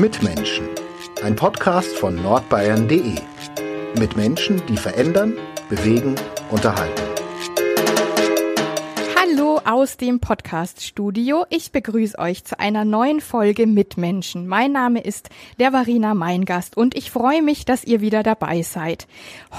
Mitmenschen. Ein Podcast von nordbayern.de. Mit Menschen, die verändern, bewegen, unterhalten. Aus dem Podcast-Studio. Ich begrüße euch zu einer neuen Folge Mitmenschen. Mein Name ist Leverina Meingast und ich freue mich, dass ihr wieder dabei seid.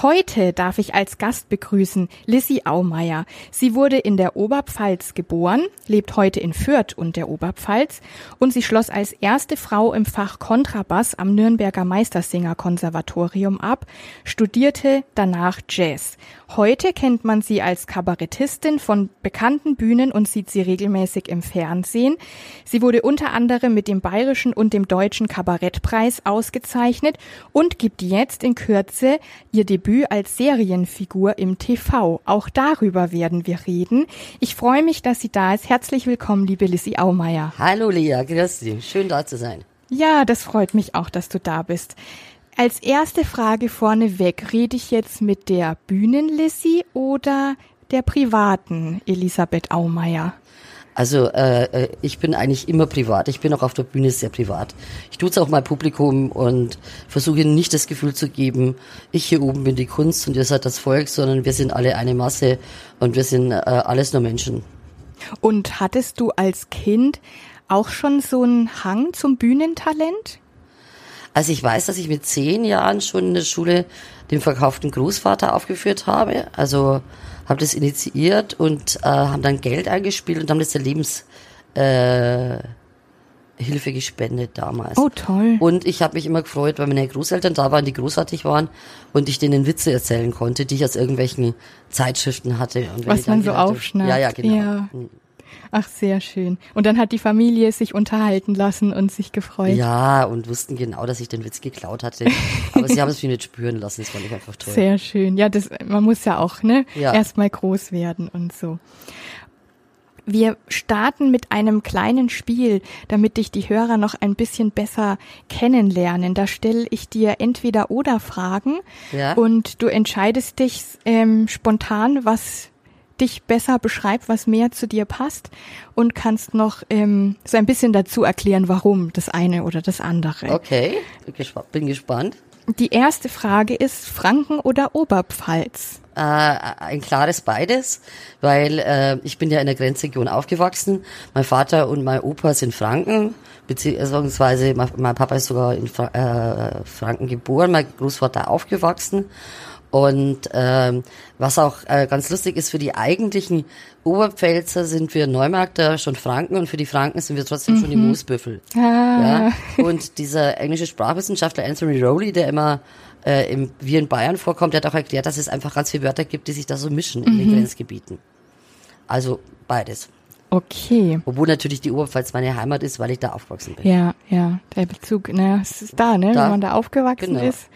Heute darf ich als Gast begrüßen Lissy Aumeier. Sie wurde in der Oberpfalz geboren, lebt heute in Fürth und der Oberpfalz und sie schloss als erste Frau im Fach Kontrabass am Nürnberger Meistersinger-Konservatorium ab, studierte danach Jazz. Heute kennt man sie als Kabarettistin von bekannten Bühnen und sieht sie regelmäßig im Fernsehen. Sie wurde unter anderem mit dem Bayerischen und dem Deutschen Kabarettpreis ausgezeichnet und gibt jetzt in Kürze ihr Debüt als Serienfigur im TV. Auch darüber werden wir reden. Ich freue mich, dass sie da ist. Herzlich willkommen, liebe Lissy Aumeier. Hallo Lea, grüß dich. Schön da zu sein. Ja, das freut mich auch, dass du da bist. Als erste Frage vorneweg, rede ich jetzt mit der Bühnenlissi oder der privaten Elisabeth Aumeier? Also äh, äh, ich bin eigentlich immer privat. Ich bin auch auf der Bühne sehr privat. Ich tue es auch mal Publikum und versuche nicht das Gefühl zu geben, ich hier oben bin die Kunst und ihr seid das Volk, sondern wir sind alle eine Masse und wir sind äh, alles nur Menschen. Und hattest du als Kind auch schon so einen Hang zum Bühnentalent? Also ich weiß, dass ich mit zehn Jahren schon in der Schule den verkauften Großvater aufgeführt habe. Also habe das initiiert und äh, haben dann Geld eingespielt und haben das der Lebenshilfe äh, gespendet damals. Oh toll. Und ich habe mich immer gefreut, weil meine Großeltern da waren, die großartig waren und ich denen Witze erzählen konnte, die ich aus irgendwelchen Zeitschriften hatte. Was man so aufschnappt. Ja, ja, genau. Ja. Ach, sehr schön. Und dann hat die Familie sich unterhalten lassen und sich gefreut. Ja, und wussten genau, dass ich den Witz geklaut hatte. Aber sie haben es mir nicht spüren lassen. Das fand ich einfach toll. Sehr schön. Ja, das, man muss ja auch, ne? Ja. Erstmal groß werden und so. Wir starten mit einem kleinen Spiel, damit dich die Hörer noch ein bisschen besser kennenlernen. Da stelle ich dir entweder oder Fragen Ja. und du entscheidest dich ähm, spontan, was dich besser beschreibt, was mehr zu dir passt und kannst noch ähm, so ein bisschen dazu erklären, warum das eine oder das andere. Okay, bin gespa- bin gespannt. Die erste Frage ist Franken oder Oberpfalz? Äh, ein klares beides, weil äh, ich bin ja in der Grenzregion aufgewachsen. Mein Vater und mein Opa sind Franken, beziehungsweise mein, mein Papa ist sogar in Fra äh, Franken geboren, mein Großvater aufgewachsen. Und ähm, was auch äh, ganz lustig ist, für die eigentlichen Oberpfälzer sind wir Neumarkter schon Franken und für die Franken sind wir trotzdem schon die Moosbüffel. Ja? Und dieser englische Sprachwissenschaftler Anthony Rowley, der immer äh, im, wie in Bayern vorkommt, der hat auch erklärt, dass es einfach ganz viele Wörter gibt, die sich da so mischen in den Grenzgebieten. Also beides. Okay. Obwohl natürlich die Oberpfalz meine Heimat ist, weil ich da aufgewachsen bin. Ja, ja, der Bezug, ne, es ist da, ne, Da. wenn man da aufgewachsen Genau. ist.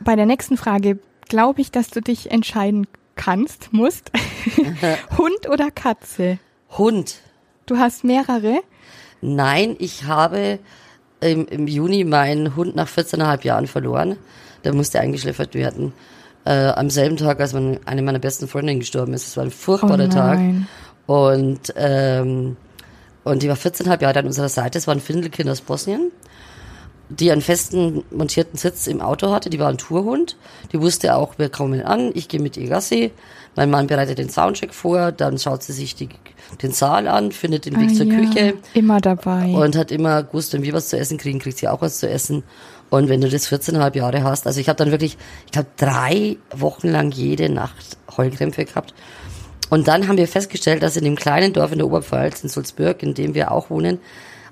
Bei der nächsten Frage glaube ich, dass du dich entscheiden kannst, musst. Hund oder Katze? Hund. Du hast mehrere? Nein, ich habe im, im Juni meinen Hund nach 14,5 Jahren verloren. Der musste eingeschläfert werden. Äh, am selben Tag, als man, eine meiner besten Freundinnen gestorben ist. Es war ein furchtbarer Oh Tag. Und, ähm, und die war 14,5 Jahre an unserer Seite. Es war ein Findelkind aus Bosnien, die einen festen montierten Sitz im Auto hatte. Die war ein Tourhund. Die wusste auch, wir kommen an, ich gehe mit ihr Gassi. Mein Mann bereitet den Soundcheck vor, dann schaut sie sich die, den Saal an, findet den Weg Ah, zur ja, Küche Immer dabei. und hat immer gewusst, wenn wir was zu essen kriegen, kriegt sie auch was zu essen. Und wenn du das 14,5 Jahre hast, also ich habe dann wirklich, ich glaube, drei Wochen lang jede Nacht Heulkrämpfe gehabt. Und dann haben wir festgestellt, dass in dem kleinen Dorf in der Oberpfalz, in Sulzburg, in dem wir auch wohnen,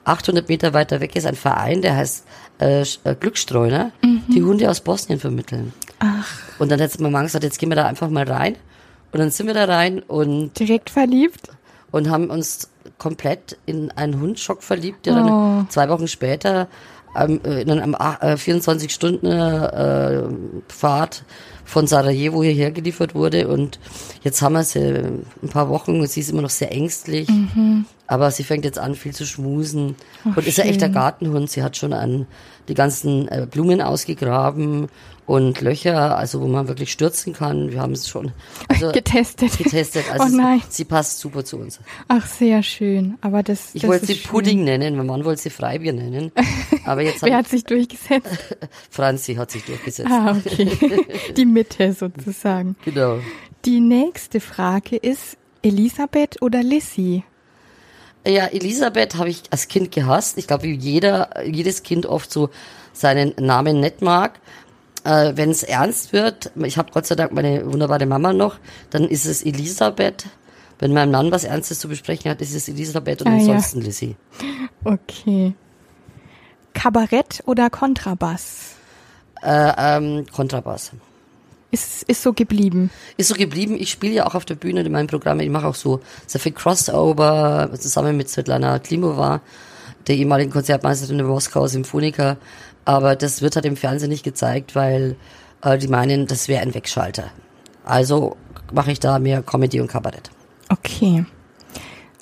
800 Meter weiter weg ist ein Verein, der heißt äh, äh, Glücksstreuner, die Hunde aus Bosnien vermitteln. Ach, Und dann hat meine Mama gesagt, jetzt gehen wir da einfach mal rein. Und dann sind wir da rein und direkt verliebt? und haben uns komplett in einen Hundschock verliebt, der dann zwei Wochen später ähm, äh, in einem äh, 24 Stunden äh, Fahrt von Sarajevo hierher geliefert wurde und jetzt haben wir sie ein paar Wochen und sie ist immer noch sehr ängstlich. Aber sie fängt jetzt an, viel zu schmusen. Ach, und ist ein echter schön. Gartenhund. Sie hat schon an die ganzen äh, Blumen ausgegraben und Löcher, also wo man wirklich stürzen kann. Wir haben es schon also, Getestet. getestet. Also Oh nein. Sie, sie passt super zu uns. Ach, sehr schön. Aber das, Ich das wollte sie schön. Pudding nennen, mein Mann wollte sie Freibier nennen. Aber jetzt Wer hat hat sich durchgesetzt? Franzi hat sich durchgesetzt. Ah, okay. Die Mitte sozusagen. Genau. Die nächste Frage ist Elisabeth oder Lissy? Ja, Elisabeth habe ich als Kind gehasst. Ich glaube, wie jeder, jedes Kind oft so seinen Namen nicht mag. Äh, Wenn es ernst wird, ich habe Gott sei Dank meine wunderbare Mama noch, dann ist es Elisabeth. Wenn mein Mann was Ernstes zu besprechen hat, ist es Elisabeth und Ah, ja. ansonsten Lissy. Okay. Kabarett oder Kontrabass? Äh, ähm, Kontrabass. Ist, ist so geblieben. Ist so geblieben. Ich spiele ja auch auf der Bühne in meinem Programm. Ich mache auch so sehr viel Crossover zusammen mit Svetlana Klimova, der ehemaligen Konzertmeisterin der Moskauer Symphoniker. Aber das wird halt im Fernsehen nicht gezeigt, weil äh, die meinen, das wäre ein Wegschalter. Also mache ich da mehr Comedy und Kabarett. Okay.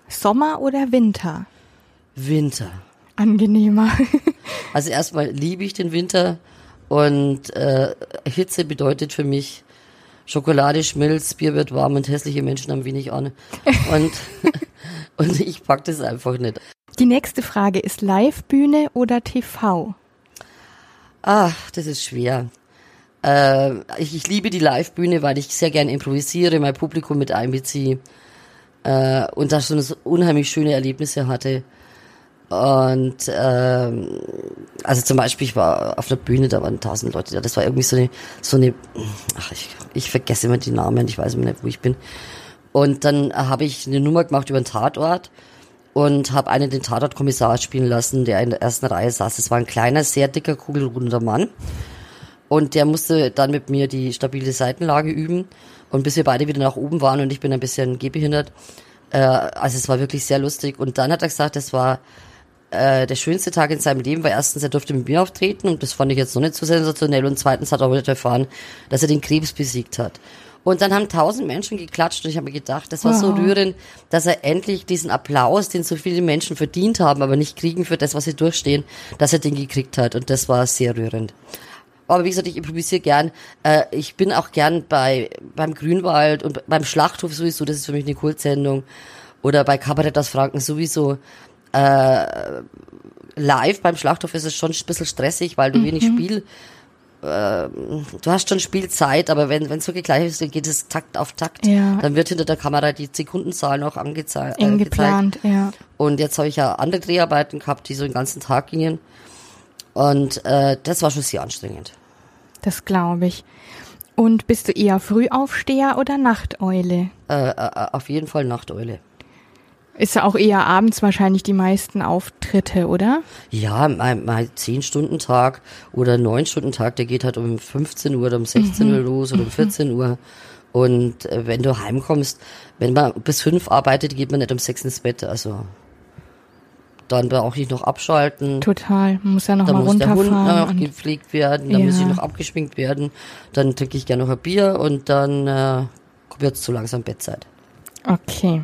Sommer oder Winter? Winter. Angenehmer. Also erstmal liebe ich den Winter und äh, Hitze bedeutet für mich Schokolade schmilzt, Bier wird warm und hässliche Menschen haben wenig an. Und, und ich pack das einfach nicht. Die nächste Frage ist Live-Bühne oder TV? Ach, das ist schwer. Äh, ich, ich liebe die Live-Bühne, weil ich sehr gern improvisiere, mein Publikum mit einbeziehe äh, und da schon so unheimlich schöne Erlebnisse hatte. Und ähm, also zum Beispiel, ich war auf der Bühne, da waren tausend Leute da. Das war irgendwie so eine, so eine, ach, ich, ich vergesse immer die Namen, ich weiß immer nicht, wo ich bin. Und dann habe ich eine Nummer gemacht über einen Tatort und habe einen den Tatortkommissar spielen lassen, der in der ersten Reihe saß. Es war ein kleiner, sehr dicker, kugelrunder Mann. Und der musste dann mit mir die stabile Seitenlage üben. Und bis wir beide wieder nach oben waren und ich bin ein bisschen gehbehindert. Äh, also es war wirklich sehr lustig. Und dann hat er gesagt, das war äh, der schönste Tag in seinem Leben, weil erstens, er durfte mit mir auftreten und das fand ich jetzt noch nicht so sensationell. Und zweitens hat er heute erfahren, dass er den Krebs besiegt hat. Und dann haben tausend Menschen geklatscht und ich habe mir gedacht, das war so Wow. rührend, dass er endlich diesen Applaus, den so viele Menschen verdient haben, aber nicht kriegen für das, was sie durchstehen, dass er den gekriegt hat. Und das war sehr rührend. Aber wie gesagt, ich improvisiere gern. Äh, ich bin auch gern bei beim Grünwald und beim Schlachthof sowieso, das ist für mich eine Kultsendung. Oder bei Kabarett aus Franken sowieso. Äh, live beim Schlachthof ist es schon ein bisschen stressig, weil du wenig Spiel, äh, du hast schon Spielzeit, aber wenn es wirklich gleich ist, dann geht es Takt auf Takt. Ja. Dann wird hinter der Kamera die Sekundenzahl noch angezei- Eng äh, geplant, ja. Und jetzt habe ich ja andere Dreharbeiten gehabt, die so den ganzen Tag gingen. Und äh, das war schon sehr anstrengend. Das glaube ich. Und bist du eher Frühaufsteher oder Nachteule? Äh, äh, auf jeden Fall Nachteule. Ist ja auch eher abends wahrscheinlich die meisten Auftritte, oder? Ja, mein, mein 10-Stunden-Tag oder 9-Stunden-Tag, der geht halt um 15 Uhr oder um 16 Uhr los oder um 14 Uhr. Und äh, wenn du heimkommst, wenn man bis 5 arbeitet, geht man nicht um 6 ins Bett. Also dann brauche ich noch abschalten. Total. Muss ja noch Dann mal muss der Hund runterfahren. noch gepflegt werden, dann muss Ja. ich noch abgeschminkt werden, dann trinke ich gerne noch ein Bier und dann äh, wird es zu langsam Bettzeit. Okay.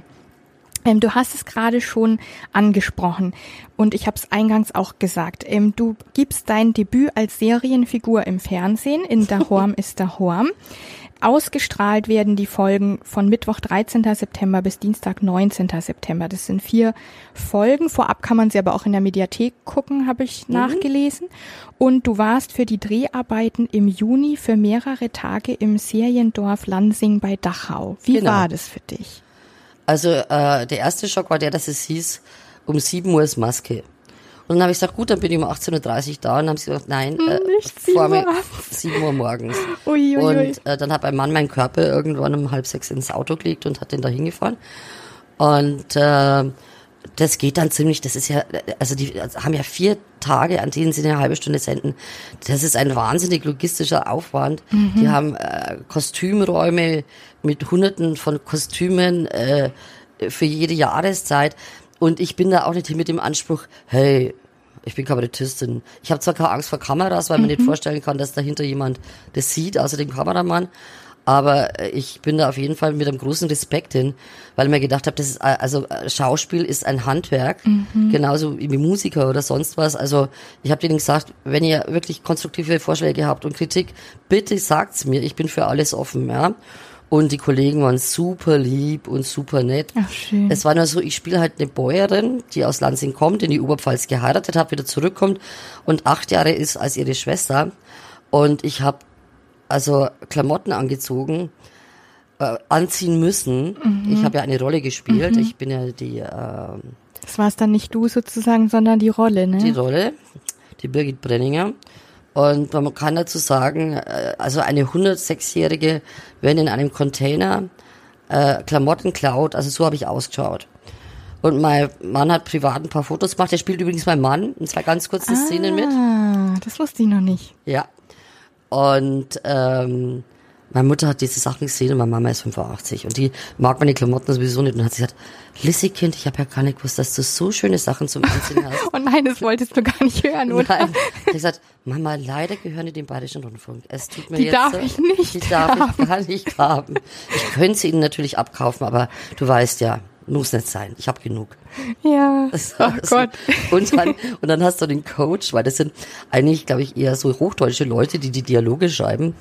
Ähm, du hast es gerade schon angesprochen und ich habe es eingangs auch gesagt. Ähm, du gibst dein Debüt als Serienfigur im Fernsehen in Dahorm ist Dahorm. Ausgestrahlt werden die Folgen von Mittwoch 13. September bis Dienstag 19. September. Das sind vier Folgen. Vorab kann man sie aber auch in der Mediathek gucken, habe ich nachgelesen. Und du warst für die Dreharbeiten im Juni für mehrere Tage im Seriendorf Lansing bei Dachau. Wie Genau. war das für dich? Also äh, der erste Schock war der, dass es hieß, um 7 Uhr ist Maske. Und dann habe ich gesagt, gut, dann bin ich um 18.30 Uhr da. Und dann haben sie gesagt, nein, äh, Nicht 7 vor mir abends. 7 Uhr morgens. Ui, ui, ui. Und äh, dann hat mein Mann meinen Körper irgendwann um halb sechs ins Auto gelegt und hat den da hingefahren. Und äh, das geht dann ziemlich, das ist ja, also die haben ja vier Tage, an denen sie eine halbe Stunde senden. Das ist ein wahnsinnig logistischer Aufwand. Die haben äh, Kostümräume mit hunderten von Kostümen äh, für jede Jahreszeit. Und ich bin da auch nicht mit dem Anspruch, hey, ich bin Kabarettistin. Ich habe zwar keine Angst vor Kameras, weil man nicht vorstellen kann, dass dahinter jemand das sieht, außer dem Kameramann. Aber äh, ich bin da auf jeden Fall mit einem großen Respekt hin, weil ich mir gedacht habe, das ist äh, also äh, Schauspiel ist ein Handwerk, mhm. genauso wie Musiker oder sonst was. Also ich habe denen gesagt, wenn ihr wirklich konstruktive Vorschläge habt und Kritik, bitte sagt's mir. Ich bin für alles offen, ja. Und die Kollegen waren super lieb und super nett. Ach, schön. Es war nur so, ich spiele halt eine Bäuerin, die aus Lansing kommt, in die Oberpfalz geheiratet hat, wieder zurückkommt und acht Jahre ist als ihre Schwester. Und ich habe also Klamotten angezogen, äh, anziehen müssen. Mhm. Ich habe ja eine Rolle gespielt. Mhm. Ich bin ja die. Äh, das war es dann nicht du sozusagen, sondern die Rolle, ne? Die Rolle, die Birgit Brenninger. Und man kann dazu sagen, äh, also eine 106-Jährige, wenn in einem Container äh, Klamotten klaut, also so habe ich ausgeschaut. Und mein Mann hat privat ein paar Fotos gemacht. Der spielt übrigens mein Mann in zwei ganz kurzen ah, Szenen mit. Ah, das wusste ich noch nicht. Ja, und ähm, meine Mutter hat diese Sachen gesehen und meine Mama ist 85 und die mag meine Klamotten sowieso nicht und hat gesagt, Lissy Kind, ich habe ja gar nicht gewusst, dass du so schöne Sachen zum Anziehen hast. und nein, das wolltest du gar nicht hören, oder? Nein. Ich gesagt, Mama, leider gehören die dem Bayerischen Rundfunk. Es tut mir die jetzt darf ich nicht. Die darf haben. ich gar nicht haben. Ich könnte sie ihnen natürlich abkaufen, aber du weißt ja, muss nicht sein. Ich habe genug. Ja. oh Gott. Und dann, und dann hast du den Coach, weil das sind eigentlich, glaube ich, eher so hochdeutsche Leute, die die Dialoge schreiben.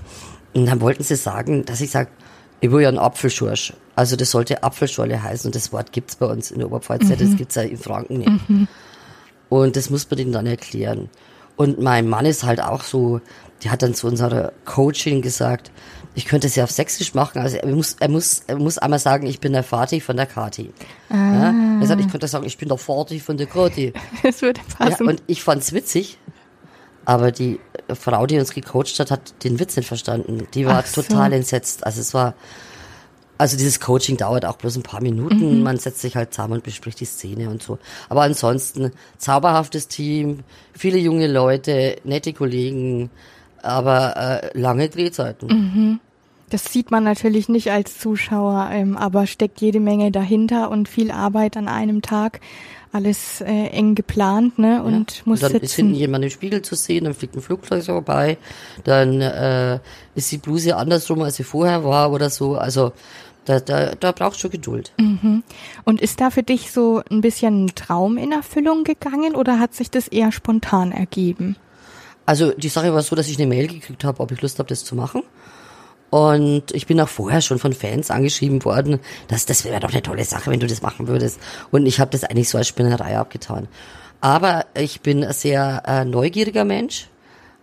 Und dann wollten sie sagen, dass ich sage, ich will ja einen Apfelschorsch. Also das sollte Apfelschorle heißen und das Wort gibt's bei uns in der Oberpfalz mhm. das gibt's ja in Franken nicht. Mhm. Und das muss man denen dann erklären. Und mein Mann ist halt auch so, die hat dann zu unserer Coaching gesagt, ich könnte es ja auf Sächsisch machen. Also er muss, er muss, er muss einmal sagen, ich bin der Vati von der Kati. Ah. Ja? Er sagt, ich könnte sagen, ich bin der Vati von der Kati. Das würde passen. Ja, und ich fand's witzig, aber die Frau, die uns gecoacht hat, hat den Witz nicht verstanden. Die war so. total entsetzt. Also es war, also dieses Coaching dauert auch bloß ein paar Minuten. Mhm. Man setzt sich halt zusammen und bespricht die Szene und so. Aber ansonsten zauberhaftes Team, viele junge Leute, nette Kollegen, aber äh, lange Drehzeiten. Mhm. Das sieht man natürlich nicht als Zuschauer, ähm, aber steckt jede Menge dahinter und viel Arbeit an einem Tag. Alles äh, eng geplant, ne? Und ja. muss und dann sitzen. ist hinten jemand im Spiegel zu sehen, dann fliegt ein Flugzeug vorbei, dann äh, ist die Bluse andersrum, als sie vorher war oder so. Also da, da, da brauchst du Geduld. Mhm. Und ist da für dich so ein bisschen ein Traum in Erfüllung gegangen oder hat sich das eher spontan ergeben? Also die Sache war so, dass ich eine Mail gekriegt habe, ob ich Lust habe, das zu machen. Und ich bin auch vorher schon von Fans angeschrieben worden, dass das wäre doch eine tolle Sache, wenn du das machen würdest. Und ich habe das eigentlich so als Spinnerei abgetan. Aber ich bin ein sehr äh, neugieriger Mensch.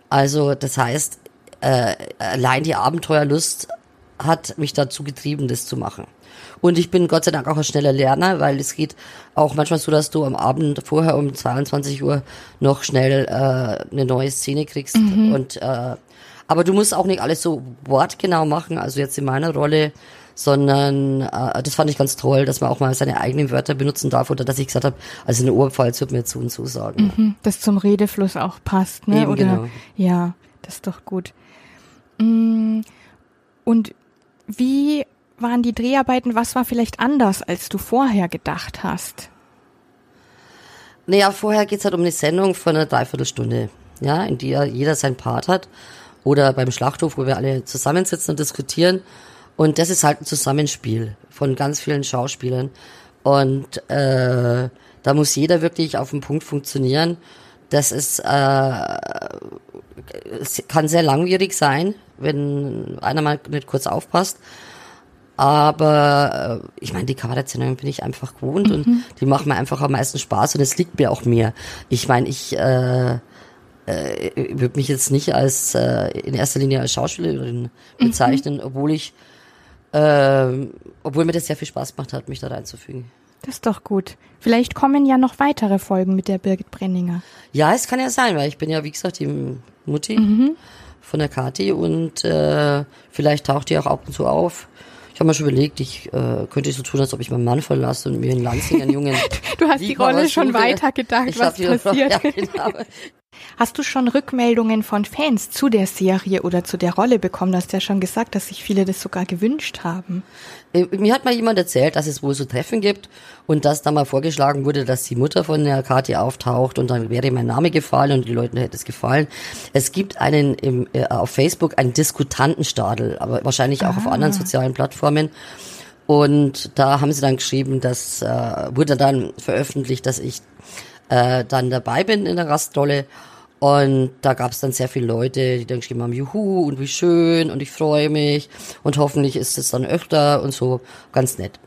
Also das heißt, äh, allein die Abenteuerlust hat mich dazu getrieben, das zu machen. Und ich bin Gott sei Dank auch ein schneller Lerner, weil es geht auch manchmal so, dass du am Abend vorher um 22 Uhr noch schnell äh, eine neue Szene kriegst. Mhm. Und äh, aber du musst auch nicht alles so wortgenau machen, also jetzt in meiner Rolle, sondern äh, das fand ich ganz toll, dass man auch mal seine eigenen Wörter benutzen darf oder dass ich gesagt habe, also eine Oberpfalz wird mir zu und zu sagen. Mhm, das zum Redefluss auch passt, ne? Eben, oder genau. ja, das ist doch gut. Mm, und wie waren die Dreharbeiten? Was war vielleicht anders, als du vorher gedacht hast? Naja, vorher geht's halt um eine Sendung von einer Dreiviertelstunde, ja, in der jeder sein Part hat. Oder beim Schlachthof, wo wir alle zusammensitzen und diskutieren. Und das ist halt ein Zusammenspiel von ganz vielen Schauspielern. Und äh, da muss jeder wirklich auf den Punkt funktionieren. Das ist äh, kann sehr langwierig sein, wenn einer mal nicht kurz aufpasst. Aber äh, ich meine, die Kabarettsendungen bin ich einfach gewohnt mhm. und die machen mir einfach am meisten Spaß und es liegt mir auch mehr. Ich meine, ich äh, äh, würde mich jetzt nicht als äh, in erster Linie als Schauspielerin mhm. bezeichnen, mhm. obwohl ich äh, obwohl mir das sehr viel Spaß gemacht hat, mich da reinzufügen. Das ist doch gut. Vielleicht kommen ja noch weitere Folgen mit der Birgit Brenninger. Ja, es kann ja sein, weil ich bin ja, wie gesagt, die Mutti mhm. von der Kati und äh, vielleicht taucht die auch ab und zu auf. Ich habe mir schon überlegt, ich äh, könnte so tun, als ob ich meinen Mann verlasse und mir in Lansing einen Jungen. du hast die Rolle schon weiter gedacht, was passiert. Ja, genau. Hast du schon Rückmeldungen von Fans zu der Serie oder zu der Rolle bekommen? Du hast ja schon gesagt, dass sich viele das sogar gewünscht haben. Äh, mir hat mal jemand erzählt, dass es wohl so Treffen gibt und dass da mal vorgeschlagen wurde, dass die Mutter von der Kathi auftaucht und dann wäre mein Name gefallen und die Leuten hätte es gefallen. Es gibt einen im, äh, auf Facebook einen Diskutantenstadel, aber wahrscheinlich auch ah. auf anderen sozialen Plattformen. Und da haben sie dann geschrieben, dass äh, wurde dann veröffentlicht, dass ich äh, dann dabei bin in der Gastrolle. Und da gab es dann sehr viele Leute, die dann geschrieben haben, juhu und wie schön und ich freue mich und hoffentlich ist es dann öfter und so ganz nett.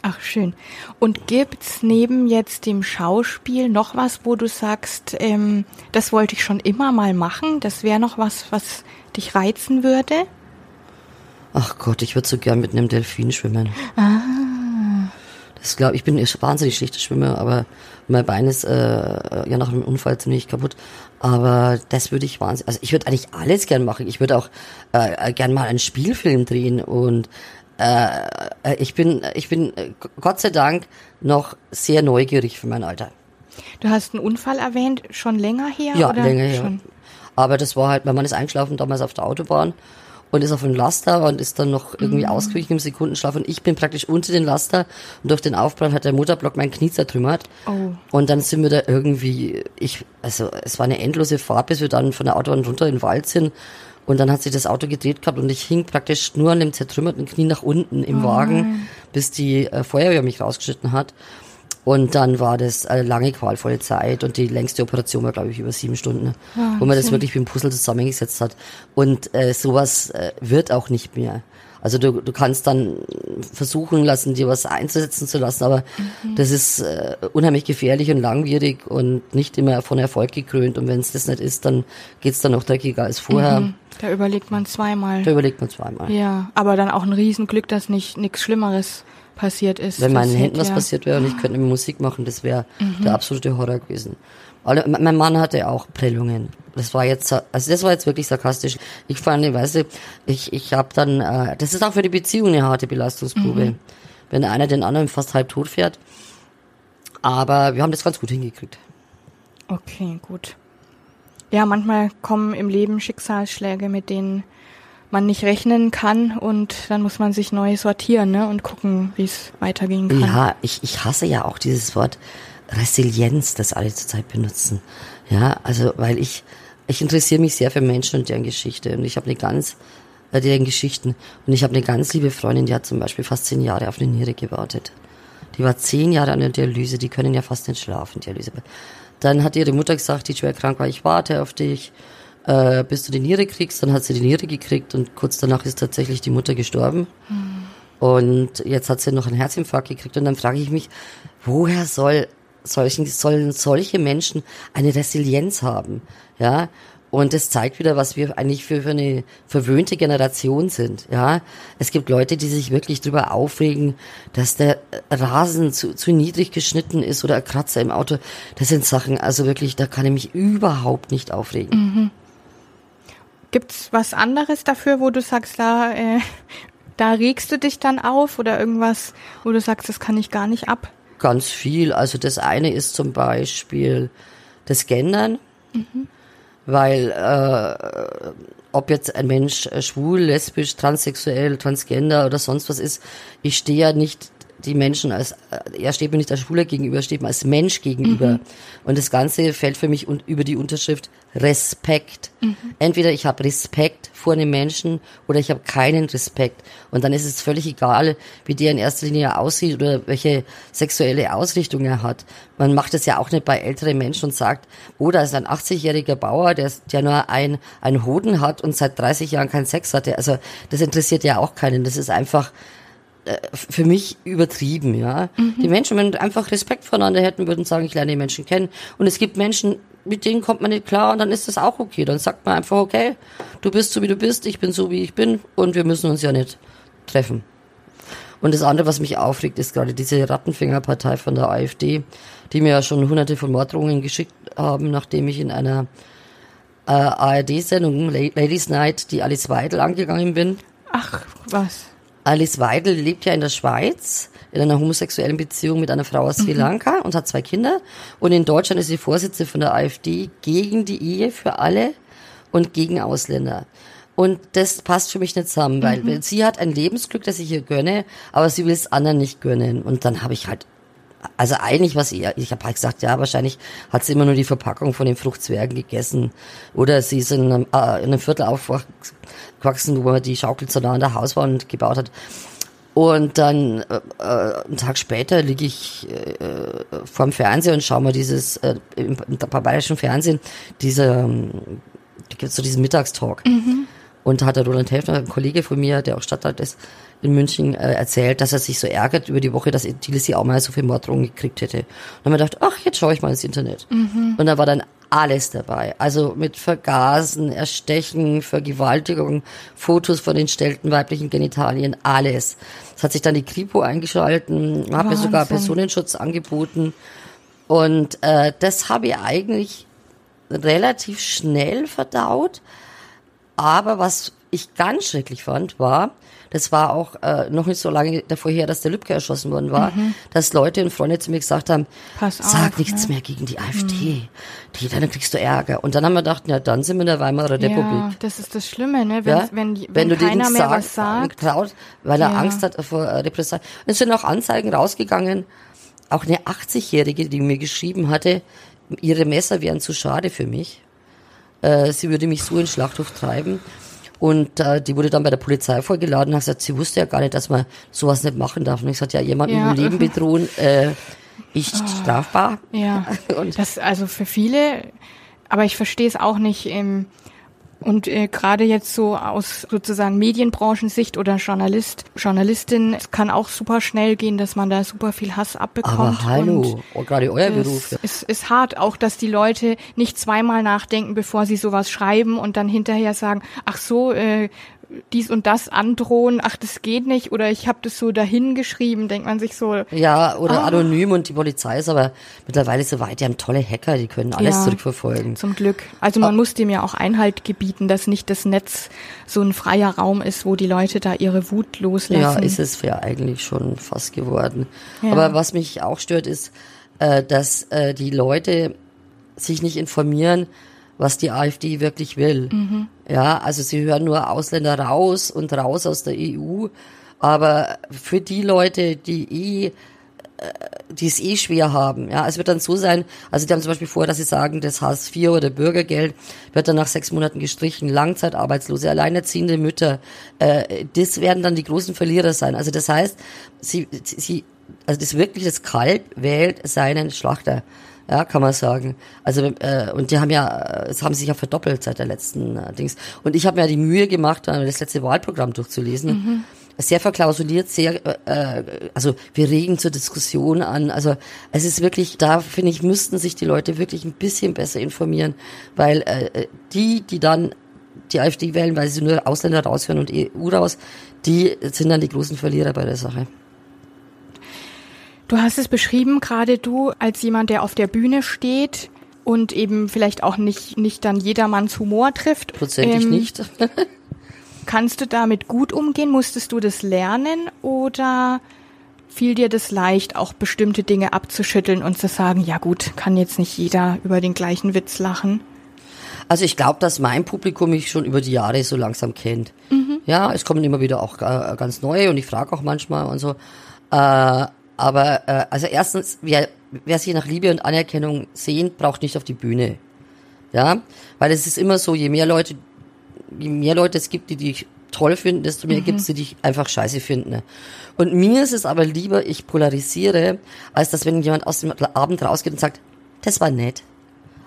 Ach schön. Und gibt's neben jetzt dem Schauspiel noch was, wo du sagst, ähm, das wollte ich schon immer mal machen? Das wäre noch was, was dich reizen würde? Ach Gott, ich würde so gern mit einem Delfin schwimmen. Ah. Das glaube ich bin wahnsinnig schlechter Schwimmer, aber mein Bein ist äh, ja nach einem Unfall ziemlich kaputt. Aber das würde ich wahnsinnig, also ich würde eigentlich alles gern machen. Ich würde auch äh, gern mal einen Spielfilm drehen und äh, äh ich bin, ich bin äh, Gott sei Dank noch sehr neugierig für mein Alter. Du hast einen Unfall erwähnt, schon länger her? Ja, oder länger her. Schon? Aber das war halt, mein Mann ist eingeschlafen damals auf der Autobahn und ist auf einem Laster und ist dann noch irgendwie mhm. ausgewichen im Sekundenschlaf und ich bin praktisch unter den Laster und durch den Aufprall hat der Motorblock mein Knie zertrümmert. Oh. Und dann sind wir da irgendwie, ich, also es war eine endlose Fahrt, bis wir dann von der Autobahn runter in den Wald sind. Und dann hat sich das Auto gedreht gehabt und ich hing praktisch nur an dem zertrümmerten Knie nach unten im oh Wagen, bis die äh, Feuerwehr mich rausgeschnitten hat. Und dann war das eine lange qualvolle Zeit und die längste Operation war, glaube ich, über sieben Stunden, Wahnsinn. wo man das wirklich wie ein Puzzle zusammengesetzt hat. Und äh, sowas äh, wird auch nicht mehr. Also du, du kannst dann versuchen lassen, dir was einzusetzen zu lassen, aber mhm. das ist äh, unheimlich gefährlich und langwierig und nicht immer von Erfolg gekrönt. Und wenn es das nicht ist, dann geht's dann noch dreckiger als vorher. Mhm. Da überlegt man zweimal. Da überlegt man zweimal. Ja, aber dann auch ein Riesenglück, dass nicht nichts Schlimmeres passiert ist. Wenn meinen Händen was passiert wäre und ich könnte Musik machen, das wäre mhm. der absolute Horror gewesen. Alle, mein Mann hatte auch Prellungen. Das war jetzt, also das war jetzt wirklich sarkastisch. Ich fand, weißt du, ich, ich habe dann, äh, das ist auch für die Beziehung eine harte Belastungsprobe, mhm. wenn einer den anderen fast halb tot fährt. Aber wir haben das ganz gut hingekriegt. Okay, gut. Ja, manchmal kommen im Leben Schicksalsschläge, mit denen man nicht rechnen kann und dann muss man sich neu sortieren ne, und gucken, wie es weitergehen kann. Ja, ich, ich hasse ja auch dieses Wort Resilienz, das alle zurzeit benutzen. Ja, also weil ich, ich interessiere mich sehr für Menschen und deren Geschichte und ich habe eine ganz, äh, deren Geschichten und ich habe eine ganz liebe Freundin, die hat zum Beispiel fast zehn Jahre auf eine Niere gewartet. Die war zehn Jahre an der Dialyse, die können ja fast nicht schlafen, Dialyse. Dann hat ihre Mutter gesagt, die schwer krank war, ich warte auf dich äh, bis du die Niere kriegst. Dann hat sie die Niere gekriegt und kurz danach ist tatsächlich die Mutter gestorben. Mhm. Und jetzt hat sie noch einen Herzinfarkt gekriegt. Und dann frage ich mich, woher soll solchen, sollen solche Menschen eine Resilienz haben? Ja, und es zeigt wieder, was wir eigentlich für, für eine verwöhnte Generation sind. Ja, es gibt Leute, die sich wirklich darüber aufregen, dass der Rasen zu, zu niedrig geschnitten ist oder ein Kratzer im Auto. Das sind Sachen, also wirklich, da kann ich mich überhaupt nicht aufregen. Mhm. Gibt's was anderes dafür, wo du sagst, da, äh, da regst du dich dann auf oder irgendwas, wo du sagst, das kann ich gar nicht ab? Ganz viel. Also das eine ist zum Beispiel das Gendern, mhm. weil äh, ob jetzt ein Mensch schwul, lesbisch, transsexuell, transgender oder sonst was ist, ich stehe ja nicht die Menschen als, äh, er steht mir nicht als Schwuler gegenüber, steht mir als Mensch gegenüber. Mhm. Und das Ganze fällt für mich über die Unterschrift Respekt. Mhm. Entweder ich habe Respekt vor einem Menschen oder ich habe keinen Respekt. Und dann ist es völlig egal, wie der in erster Linie aussieht oder welche sexuelle Ausrichtung er hat. Man macht es ja auch nicht bei älteren Menschen und sagt, oh, da ist ein 80-jähriger Bauer, der, der nur ein, ein Hoden hat und seit 30 Jahren keinen Sex hatte. Also das interessiert ja auch keinen. Das ist einfach äh, für mich übertrieben, ja. Mhm. Die Menschen, wenn einfach Respekt voneinander hätten, würden sagen, ich lerne die Menschen kennen. Und es gibt Menschen, mit denen kommt man nicht klar und dann ist das auch okay. Dann sagt man einfach, okay, du bist so wie du bist, ich bin so wie ich bin und wir müssen uns ja nicht treffen. Und das andere, was mich aufregt, ist gerade diese Rattenfingerpartei von der AfD, die mir ja schon hunderte von Morddrohungen geschickt haben, nachdem ich in einer äh, ARD-Sendung Ladies Night die Alice Weidel angegangen bin. Ach, was? Alice Weidel lebt ja in der Schweiz in einer homosexuellen Beziehung mit einer Frau aus Sri Lanka und hat zwei Kinder. Und in Deutschland ist sie Vorsitzende von der AfD gegen die Ehe für alle und gegen Ausländer. Und das passt für mich nicht zusammen, weil Mhm. sie hat ein Lebensglück, das ich ihr gönne, aber sie will es anderen nicht gönnen. Und dann habe ich halt, also eigentlich was ihr, ich habe halt gesagt, ja, wahrscheinlich hat sie immer nur die Verpackung von den Fruchtzwergen gegessen. Oder sie ist in einem, äh, in einem Viertel aufgewachsen, wo man die Schaukel so nah an der Hauswand gebaut hat. Und dann äh, äh, einen Tag später liege ich äh, vorm Fernseher und schaue mir dieses äh, im, im bayerischen Fernsehen diese ähm, da gibt's so diesen Mittagstalk. Und da hat der Roland Helfner, ein Kollege von mir, der auch Stadtrat ist in München, äh, erzählt, dass er sich so ärgert über die Woche, dass die Lissy auch mal so viel Morddrohungen gekriegt hätte. Und dann haben wir gedacht, ach, jetzt schaue ich mal ins Internet. Und da war dann alles dabei. Also mit Vergasen, Erstechen, Vergewaltigung, Fotos von den stellten weiblichen Genitalien, alles. Es hat sich dann die Kripo eingeschalten, hat mir sogar. Personenschutz angeboten. Und äh, das habe ich eigentlich relativ schnell verdaut. Aber was ich ganz schrecklich fand, war, das war auch äh, noch nicht so lange davor her, dass der Lübcke erschossen worden war, dass Leute und Freunde zu mir gesagt haben, Mhm. Pass sag auf, nichts ne? mehr gegen die AfD, die, dann kriegst du Ärger. Und dann haben wir gedacht, ja, dann sind wir in der Weimarer Ja, Republik. das ist das Schlimme, ne? Wenn, Ja? wenn, wenn, wenn du keiner mehr sagst, was sagt. Traut, weil er Ja. Angst hat vor äh, Repressalien. Es sind auch Anzeigen rausgegangen. Auch eine 80-Jährige, die mir geschrieben hatte, ihre Messer wären zu schade für mich. Äh, sie würde mich so in den Schlachthof treiben. Und äh, die wurde dann bei der Polizei vorgeladen und hat gesagt, sie wusste ja gar nicht, dass man sowas nicht machen darf. Und ich sagte, ja, jemanden Ja. im Leben bedrohen, äh, ist strafbar. Ja, Und- das also für viele, aber ich verstehe es auch nicht. Ähm, und äh, gerade jetzt so aus sozusagen Medienbranchensicht oder Journalist, Journalistin, es kann auch super schnell gehen, dass man da super viel Hass abbekommt. Aber hallo, Und oh, gerade euer es Beruf. ist, ist hart auch, dass die Leute nicht zweimal nachdenken, bevor sie sowas schreiben und dann hinterher sagen, ach so, äh, dies und das androhen, ach das geht nicht oder ich habe das so dahin geschrieben, denkt man sich so, Ja, oder Ah. anonym und die Polizei ist aber mittlerweile so weit, die haben tolle Hacker, die können alles Ja. zurückverfolgen. Zum Glück. Also man muss dem ja auch Einhalt gebieten, dass nicht das Netz so ein freier Raum ist, wo die Leute da ihre Wut loslassen. Ja, ist es ja eigentlich schon fast geworden. Ja. Aber was mich auch stört, ist, äh, dass äh, die Leute sich nicht informieren, was die AfD wirklich will. Mhm. Ja, also sie hören nur Ausländer raus und raus aus der EU. Aber für die Leute, die eh die es eh schwer haben. Ja, es wird dann so sein, also die haben zum Beispiel vor, dass sie sagen, das Hartz IV oder Bürgergeld wird dann nach sechs Monaten gestrichen, Langzeitarbeitslose, alleinerziehende Mütter, äh, das werden dann die großen Verlierer sein. Also das heißt, sie, sie, also das wirklich das Kalb wählt seinen Schlachter. Ja, kann man sagen. Also äh, und die haben ja, es haben sich ja verdoppelt seit der letzten äh, Dings. Und ich habe mir ja die Mühe gemacht, äh, das letzte Wahlprogramm durchzulesen. Sehr verklausuliert, sehr, äh, also wir regen zur Diskussion an. Also es ist wirklich, da finde ich, müssten sich die Leute wirklich ein bisschen besser informieren, weil äh, die, die dann die AfD wählen, weil sie nur Ausländer raushören und EU raus, die sind dann die großen Verlierer bei der Sache. Du hast es beschrieben, gerade du, als jemand, der auf der Bühne steht und eben vielleicht auch nicht, nicht dann jedermanns Humor trifft. Prozentig Ähm, nicht. Kannst du damit gut umgehen? Musstest du das lernen oder fiel dir das leicht, auch bestimmte Dinge abzuschütteln und zu sagen, ja gut, kann jetzt nicht jeder über den gleichen Witz lachen? Also ich glaube, dass mein Publikum mich schon über die Jahre so langsam kennt. Ja, es kommen immer wieder auch äh, ganz neue und ich frage auch manchmal und so. Äh, aber äh, also erstens, wer, wer sich nach Liebe und Anerkennung sehnt, braucht nicht auf die Bühne. Ja, weil es ist immer so, je mehr Leute, je mehr Leute es gibt, die dich toll finden, desto mehr gibt es, die dich einfach scheiße finden. Und mir ist es aber lieber, ich polarisiere, als dass wenn jemand aus dem Abend rausgeht und sagt, das war nett.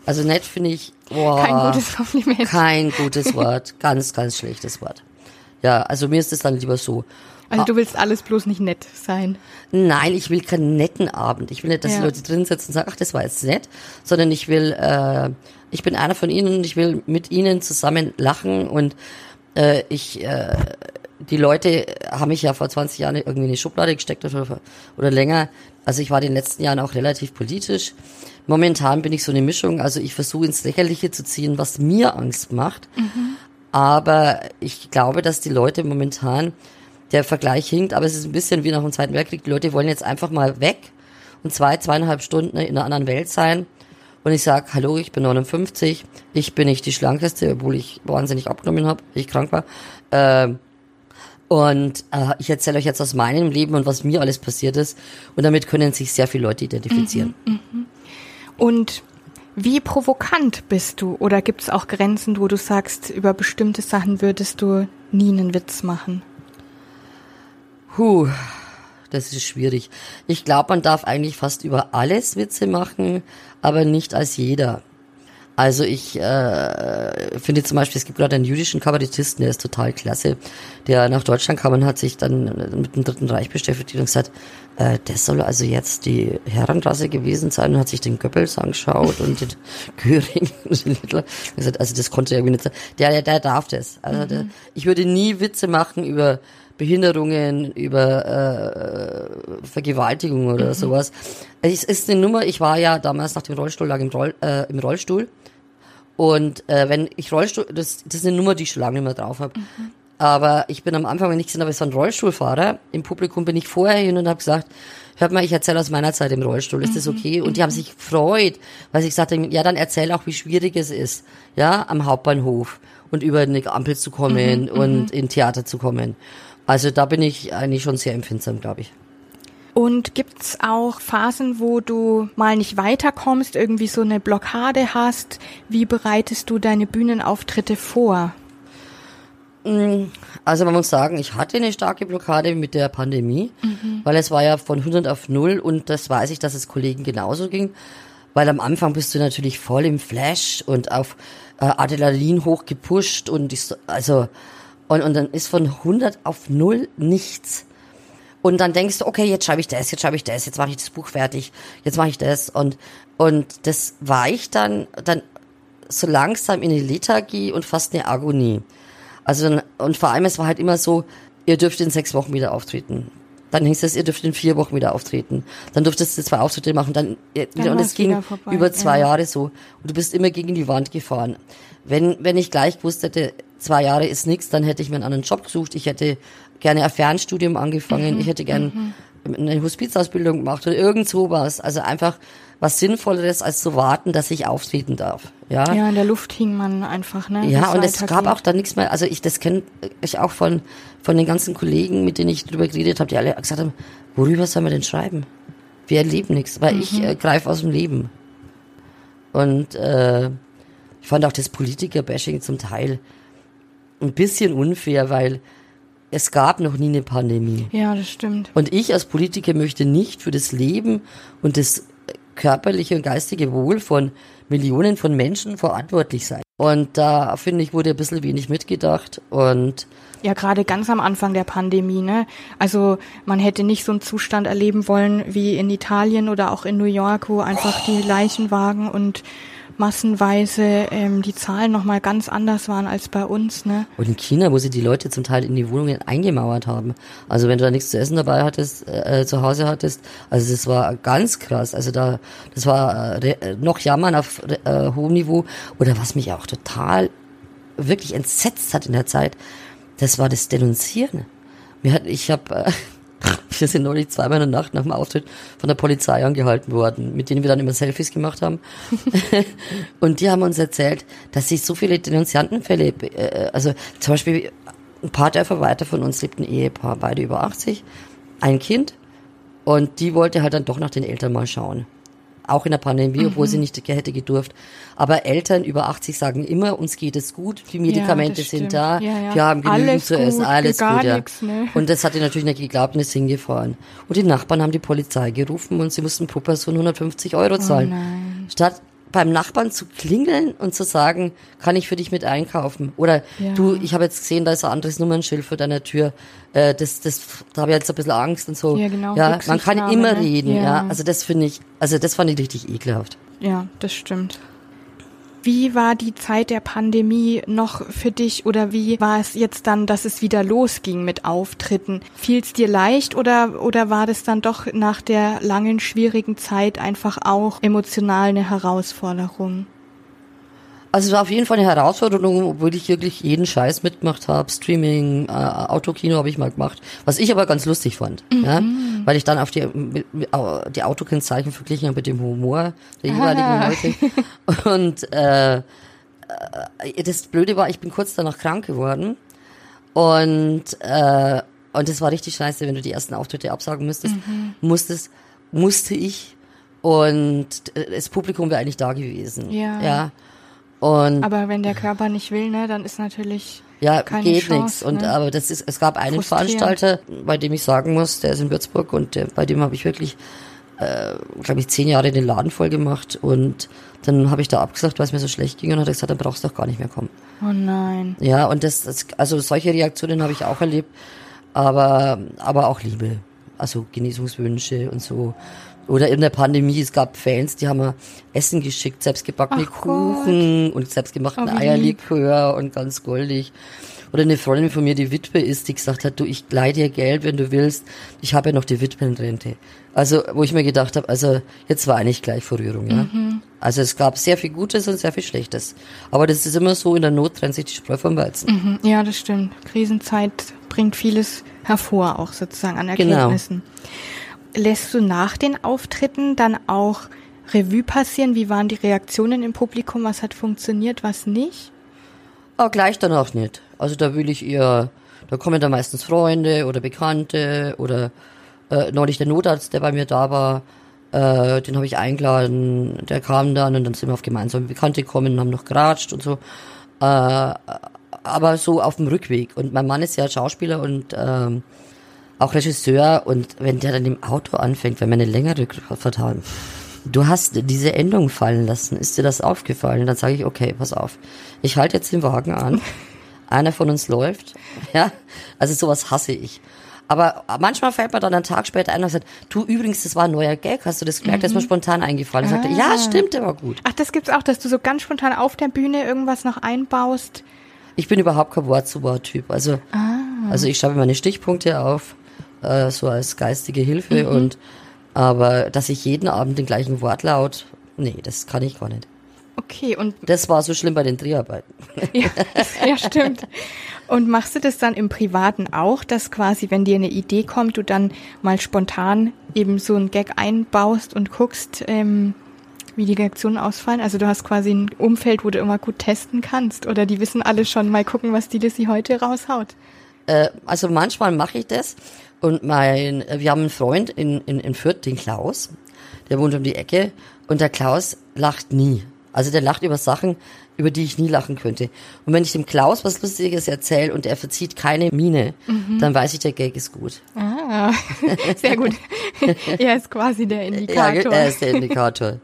Also nett finde ich, boah, Kein gutes Kompliment. kein gutes Wort, ganz, ganz schlechtes Wort. Ja, also mir ist es dann lieber so. Also du willst alles bloß nicht nett sein. Nein, ich will keinen netten Abend. Ich will nicht, dass Ja. die Leute drin sitzen und sagen, ach, das war jetzt nett, sondern ich will, äh, ich bin einer von ihnen und ich will mit ihnen zusammen lachen und äh, ich, äh, die Leute haben mich ja vor 20 Jahren irgendwie in die Schublade gesteckt oder, oder länger. Also ich war in den letzten Jahren auch relativ politisch. Momentan bin ich so eine Mischung. Also ich versuche ins Lächerliche zu ziehen, was mir Angst macht. Aber ich glaube, dass die Leute momentan der Vergleich hinkt, aber es ist ein bisschen wie nach dem Zweiten Weltkrieg. Die Leute wollen jetzt einfach mal weg und zwei, zweieinhalb Stunden in einer anderen Welt sein. Und ich sag, hallo, ich bin 59, ich bin nicht die schlankeste, obwohl ich wahnsinnig abgenommen habe, ich krank war. Ähm, und äh, ich erzähle euch jetzt aus meinem Leben und was mir alles passiert ist. Und damit können sich sehr viele Leute identifizieren. Mhm, mh. Und wie provokant bist du? Oder gibt es auch Grenzen, wo du sagst, über bestimmte Sachen würdest du nie einen Witz machen? Puh, das ist schwierig. Ich glaube, man darf eigentlich fast über alles Witze machen, aber nicht als jeder. Also ich äh, finde zum Beispiel, es gibt gerade einen jüdischen Kabarettisten, der ist total klasse, der nach Deutschland kam und hat sich dann mit dem Dritten Reich beschäftigt und gesagt, äh, das soll also jetzt die Herrenrasse gewesen sein und hat sich den Goebbels angeschaut und den Göring und den Hitler. Gesagt, also das konnte er irgendwie nicht sein. Der, der, der darf das. Also mhm. der, ich würde nie Witze machen über Behinderungen, über äh, Vergewaltigung oder mhm. sowas. Es ist eine Nummer, ich war ja damals nach dem Rollstuhl, lag im, Roll, äh, im Rollstuhl. Und äh, wenn ich Rollstuhl, das, das ist eine Nummer, die ich schon lange nicht mehr drauf habe. Mhm. Aber ich bin am Anfang, wenn ich gesehen habe, es war ein Rollstuhlfahrer, im Publikum bin ich vorher hin und habe gesagt, hört mal, ich erzähle aus meiner Zeit im Rollstuhl, ist das mhm. okay? Und die haben sich gefreut, weil ich gesagt habe, ja, dann erzähl auch, wie schwierig es ist, ja, am Hauptbahnhof und über eine Ampel zu kommen mhm, und mhm. in Theater zu kommen. Also da bin ich eigentlich schon sehr empfindsam, glaube ich. Und gibt's auch Phasen, wo du mal nicht weiterkommst, irgendwie so eine Blockade hast? Wie bereitest du deine Bühnenauftritte vor? Mm, also man muss sagen, ich hatte eine starke Blockade mit der Pandemie, mhm. weil es war ja von 100 auf 0 und das weiß ich, dass es Kollegen genauso ging. Weil am Anfang bist du natürlich voll im Flash und auf äh, Adrenalin hochgepusht und ich, also und, und dann ist von 100 auf 0 nichts. Und dann denkst du, okay, jetzt schreibe ich das, jetzt schreibe ich das, jetzt mache ich das Buch fertig, jetzt mache ich das. Und, und das war ich dann, dann so langsam in eine Lethargie und fast eine Agonie. Also, und vor allem, es war halt immer so, ihr dürft in sechs Wochen wieder auftreten. Dann hieß es, ihr dürft in vier Wochen wieder auftreten. Dann durftest du zwei Auftritte machen, dann, dann und es ging über zwei ja. Jahre so. Und du bist immer gegen die Wand gefahren. Wenn, wenn ich gleich gewusst hätte, zwei Jahre ist nichts, dann hätte ich mir einen anderen Job gesucht. Ich hätte gerne ein Fernstudium angefangen. Mhm. Ich hätte gerne mhm. eine Hospizausbildung gemacht oder irgend sowas. Also einfach was Sinnvolleres, als zu warten, dass ich auftreten darf. Ja, ja in der Luft hing man einfach, ne? Ja, und es gab auch da nichts mehr. Also ich, das kenne ich auch von, von den ganzen Kollegen, mit denen ich drüber geredet habe, die alle gesagt haben, worüber sollen wir denn schreiben? Wir erleben nichts, weil mhm. ich äh, greife aus dem Leben. Und äh, ich fand auch das Politiker-Bashing zum Teil ein bisschen unfair, weil es gab noch nie eine Pandemie. Ja, das stimmt. Und ich als Politiker möchte nicht für das Leben und das körperliche und geistige Wohl von Millionen von Menschen verantwortlich sein. Und da finde ich, wurde ein bisschen wenig mitgedacht und ja, gerade ganz am Anfang der Pandemie, ne? Also man hätte nicht so einen Zustand erleben wollen wie in Italien oder auch in New York, wo einfach die Leichenwagen und massenweise ähm, die Zahlen nochmal ganz anders waren als bei uns. Ne? Und in China, wo sie die Leute zum Teil in die Wohnungen eingemauert haben. Also wenn du da nichts zu essen dabei hattest, äh, zu Hause hattest, also das war ganz krass. Also da, das war äh, noch Jammern auf äh, hohem Niveau. Oder was mich auch total wirklich entsetzt hat in der Zeit, das war das Denunzieren. Mir hat, ich habe äh, wir sind neulich zweimal in der Nacht nach dem Auftritt von der Polizei angehalten worden, mit denen wir dann immer Selfies gemacht haben. und die haben uns erzählt, dass sich so viele Denunziantenfälle, äh, also zum Beispiel ein paar Dörfer weiter von uns lebt ein Ehepaar, beide über 80, ein Kind. Und die wollte halt dann doch nach den Eltern mal schauen auch in der Pandemie, mhm. obwohl sie nicht hätte gedurft. Aber Eltern über 80 sagen immer, uns geht es gut, die Medikamente ja, sind da, ja, ja. wir haben genügend zu essen, alles gut. Ja. Nix, ne? Und das hat ihr natürlich nicht geglaubt und ist hingefahren. Und die Nachbarn haben die Polizei gerufen und sie mussten pro Person 150 Euro oh zahlen. Oh Statt beim Nachbarn zu klingeln und zu sagen, kann ich für dich mit einkaufen? Oder ja. du, ich habe jetzt gesehen, da ist ein anderes Nummernschild vor deiner Tür. Äh, das, das, da habe ich jetzt ein bisschen Angst und so. Ja, genau. Ja, man kann immer ne? reden. Ja. ja. also das finde ich, also das fand ich richtig ekelhaft. Ja, das stimmt. Wie war die Zeit der Pandemie noch für dich oder wie war es jetzt dann, dass es wieder losging mit Auftritten? Fiel es dir leicht oder, oder war das dann doch nach der langen, schwierigen Zeit einfach auch emotional eine Herausforderung? Also es war auf jeden Fall eine Herausforderung, obwohl ich wirklich jeden Scheiß mitgemacht habe. Streaming, äh, Autokino habe ich mal gemacht, was ich aber ganz lustig fand, Mhm. ja, weil ich dann auf die die Autokennzeichen verglichen habe mit dem Humor der jeweiligen Ah. Leute. Und äh, äh, das Blöde war, ich bin kurz danach krank geworden und äh, und das war richtig scheiße, wenn du die ersten Auftritte absagen müsstest, Mhm. musstest, musste ich und äh, das Publikum wäre eigentlich da gewesen. Ja. Ja. Und Aber wenn der Körper nicht will, ne, dann ist natürlich ja, keine geht nichts. Und ne? aber das ist, es gab einen. Veranstalter, bei dem ich sagen muss, der ist in Würzburg und der, bei dem habe ich wirklich, äh, glaube ich, zehn Jahre den Laden voll gemacht und dann habe ich da abgesagt, weil es mir so schlecht ging und hat gesagt, dann brauchst du doch gar nicht mehr kommen. Oh nein. Ja, und das, das also solche Reaktionen habe ich auch erlebt, aber aber auch Liebe, also Genesungswünsche und so. Oder in der Pandemie, es gab Fans, die haben mir Essen geschickt, selbstgebackene Ach Kuchen und selbstgemachten Oh, Eierlikör und ganz goldig. Oder eine Freundin von mir, die Witwe ist, die gesagt hat, du, ich leih dir Geld, wenn du willst. Ich habe ja noch die Witwenrente. Also, wo ich mir gedacht habe, also jetzt war eigentlich gleich Verrührung, ja. Also es gab sehr viel Gutes und sehr viel Schlechtes. Aber das ist immer so, in der Not trennt sich die Spreu vom Weizen. Mhm, Ja, das stimmt. Krisenzeit bringt vieles hervor, auch sozusagen an Genau. Lässt du nach den Auftritten dann auch Revue passieren? Wie waren die Reaktionen im Publikum? Was hat funktioniert, was nicht? Aber gleich danach nicht. Also da will ich eher, da kommen dann meistens Freunde oder Bekannte oder äh, neulich der Notarzt, der bei mir da war, äh, den habe ich eingeladen, der kam dann und dann sind wir auf gemeinsame Bekannte gekommen und haben noch geratscht und so. Äh, aber so auf dem Rückweg. Und mein Mann ist ja Schauspieler und ähm, auch Regisseur und wenn der dann im Auto anfängt, wenn wir eine längere Rückfahrt haben, du hast diese Endung fallen lassen, ist dir das aufgefallen? Dann sage ich, okay, pass auf, ich halte jetzt den Wagen an, einer von uns läuft, ja, also sowas hasse ich. Aber manchmal fällt mir dann einen Tag später ein und sagt, du übrigens, das war ein neuer Gag, hast du das gemerkt, das ist mir spontan eingefallen. Und sagte, ja, stimmt, der war gut. Ach, das gibt's auch, dass du so ganz spontan auf der Bühne irgendwas noch einbaust. Ich bin überhaupt kein Wort-zu-Wort-Typ. Also, also ich schreibe meine Stichpunkte auf, äh, so als geistige Hilfe und aber dass ich jeden Abend den gleichen Wortlaut, nee, das kann ich gar nicht. Okay, und Das war so schlimm bei den Dreharbeiten. ja, ja, stimmt. Und machst du das dann im Privaten auch, dass quasi, wenn dir eine Idee kommt, du dann mal spontan eben so einen Gag einbaust und guckst, ähm, wie die Reaktionen ausfallen? Also du hast quasi ein Umfeld, wo du immer gut testen kannst. Oder die wissen alle schon, mal gucken, was die Lissy heute raushaut. Äh, also manchmal mache ich das und mein, äh, wir haben einen Freund in, in, in Fürth, den Klaus, der wohnt um die Ecke und der Klaus lacht nie. Also der lacht über Sachen, über die ich nie lachen könnte. Und wenn ich dem Klaus was Lustiges erzähle und er verzieht keine Miene, dann weiß ich, der Gag ist gut. Ah, sehr gut. er ist quasi der Ja, Indikator. er ist der Indikator.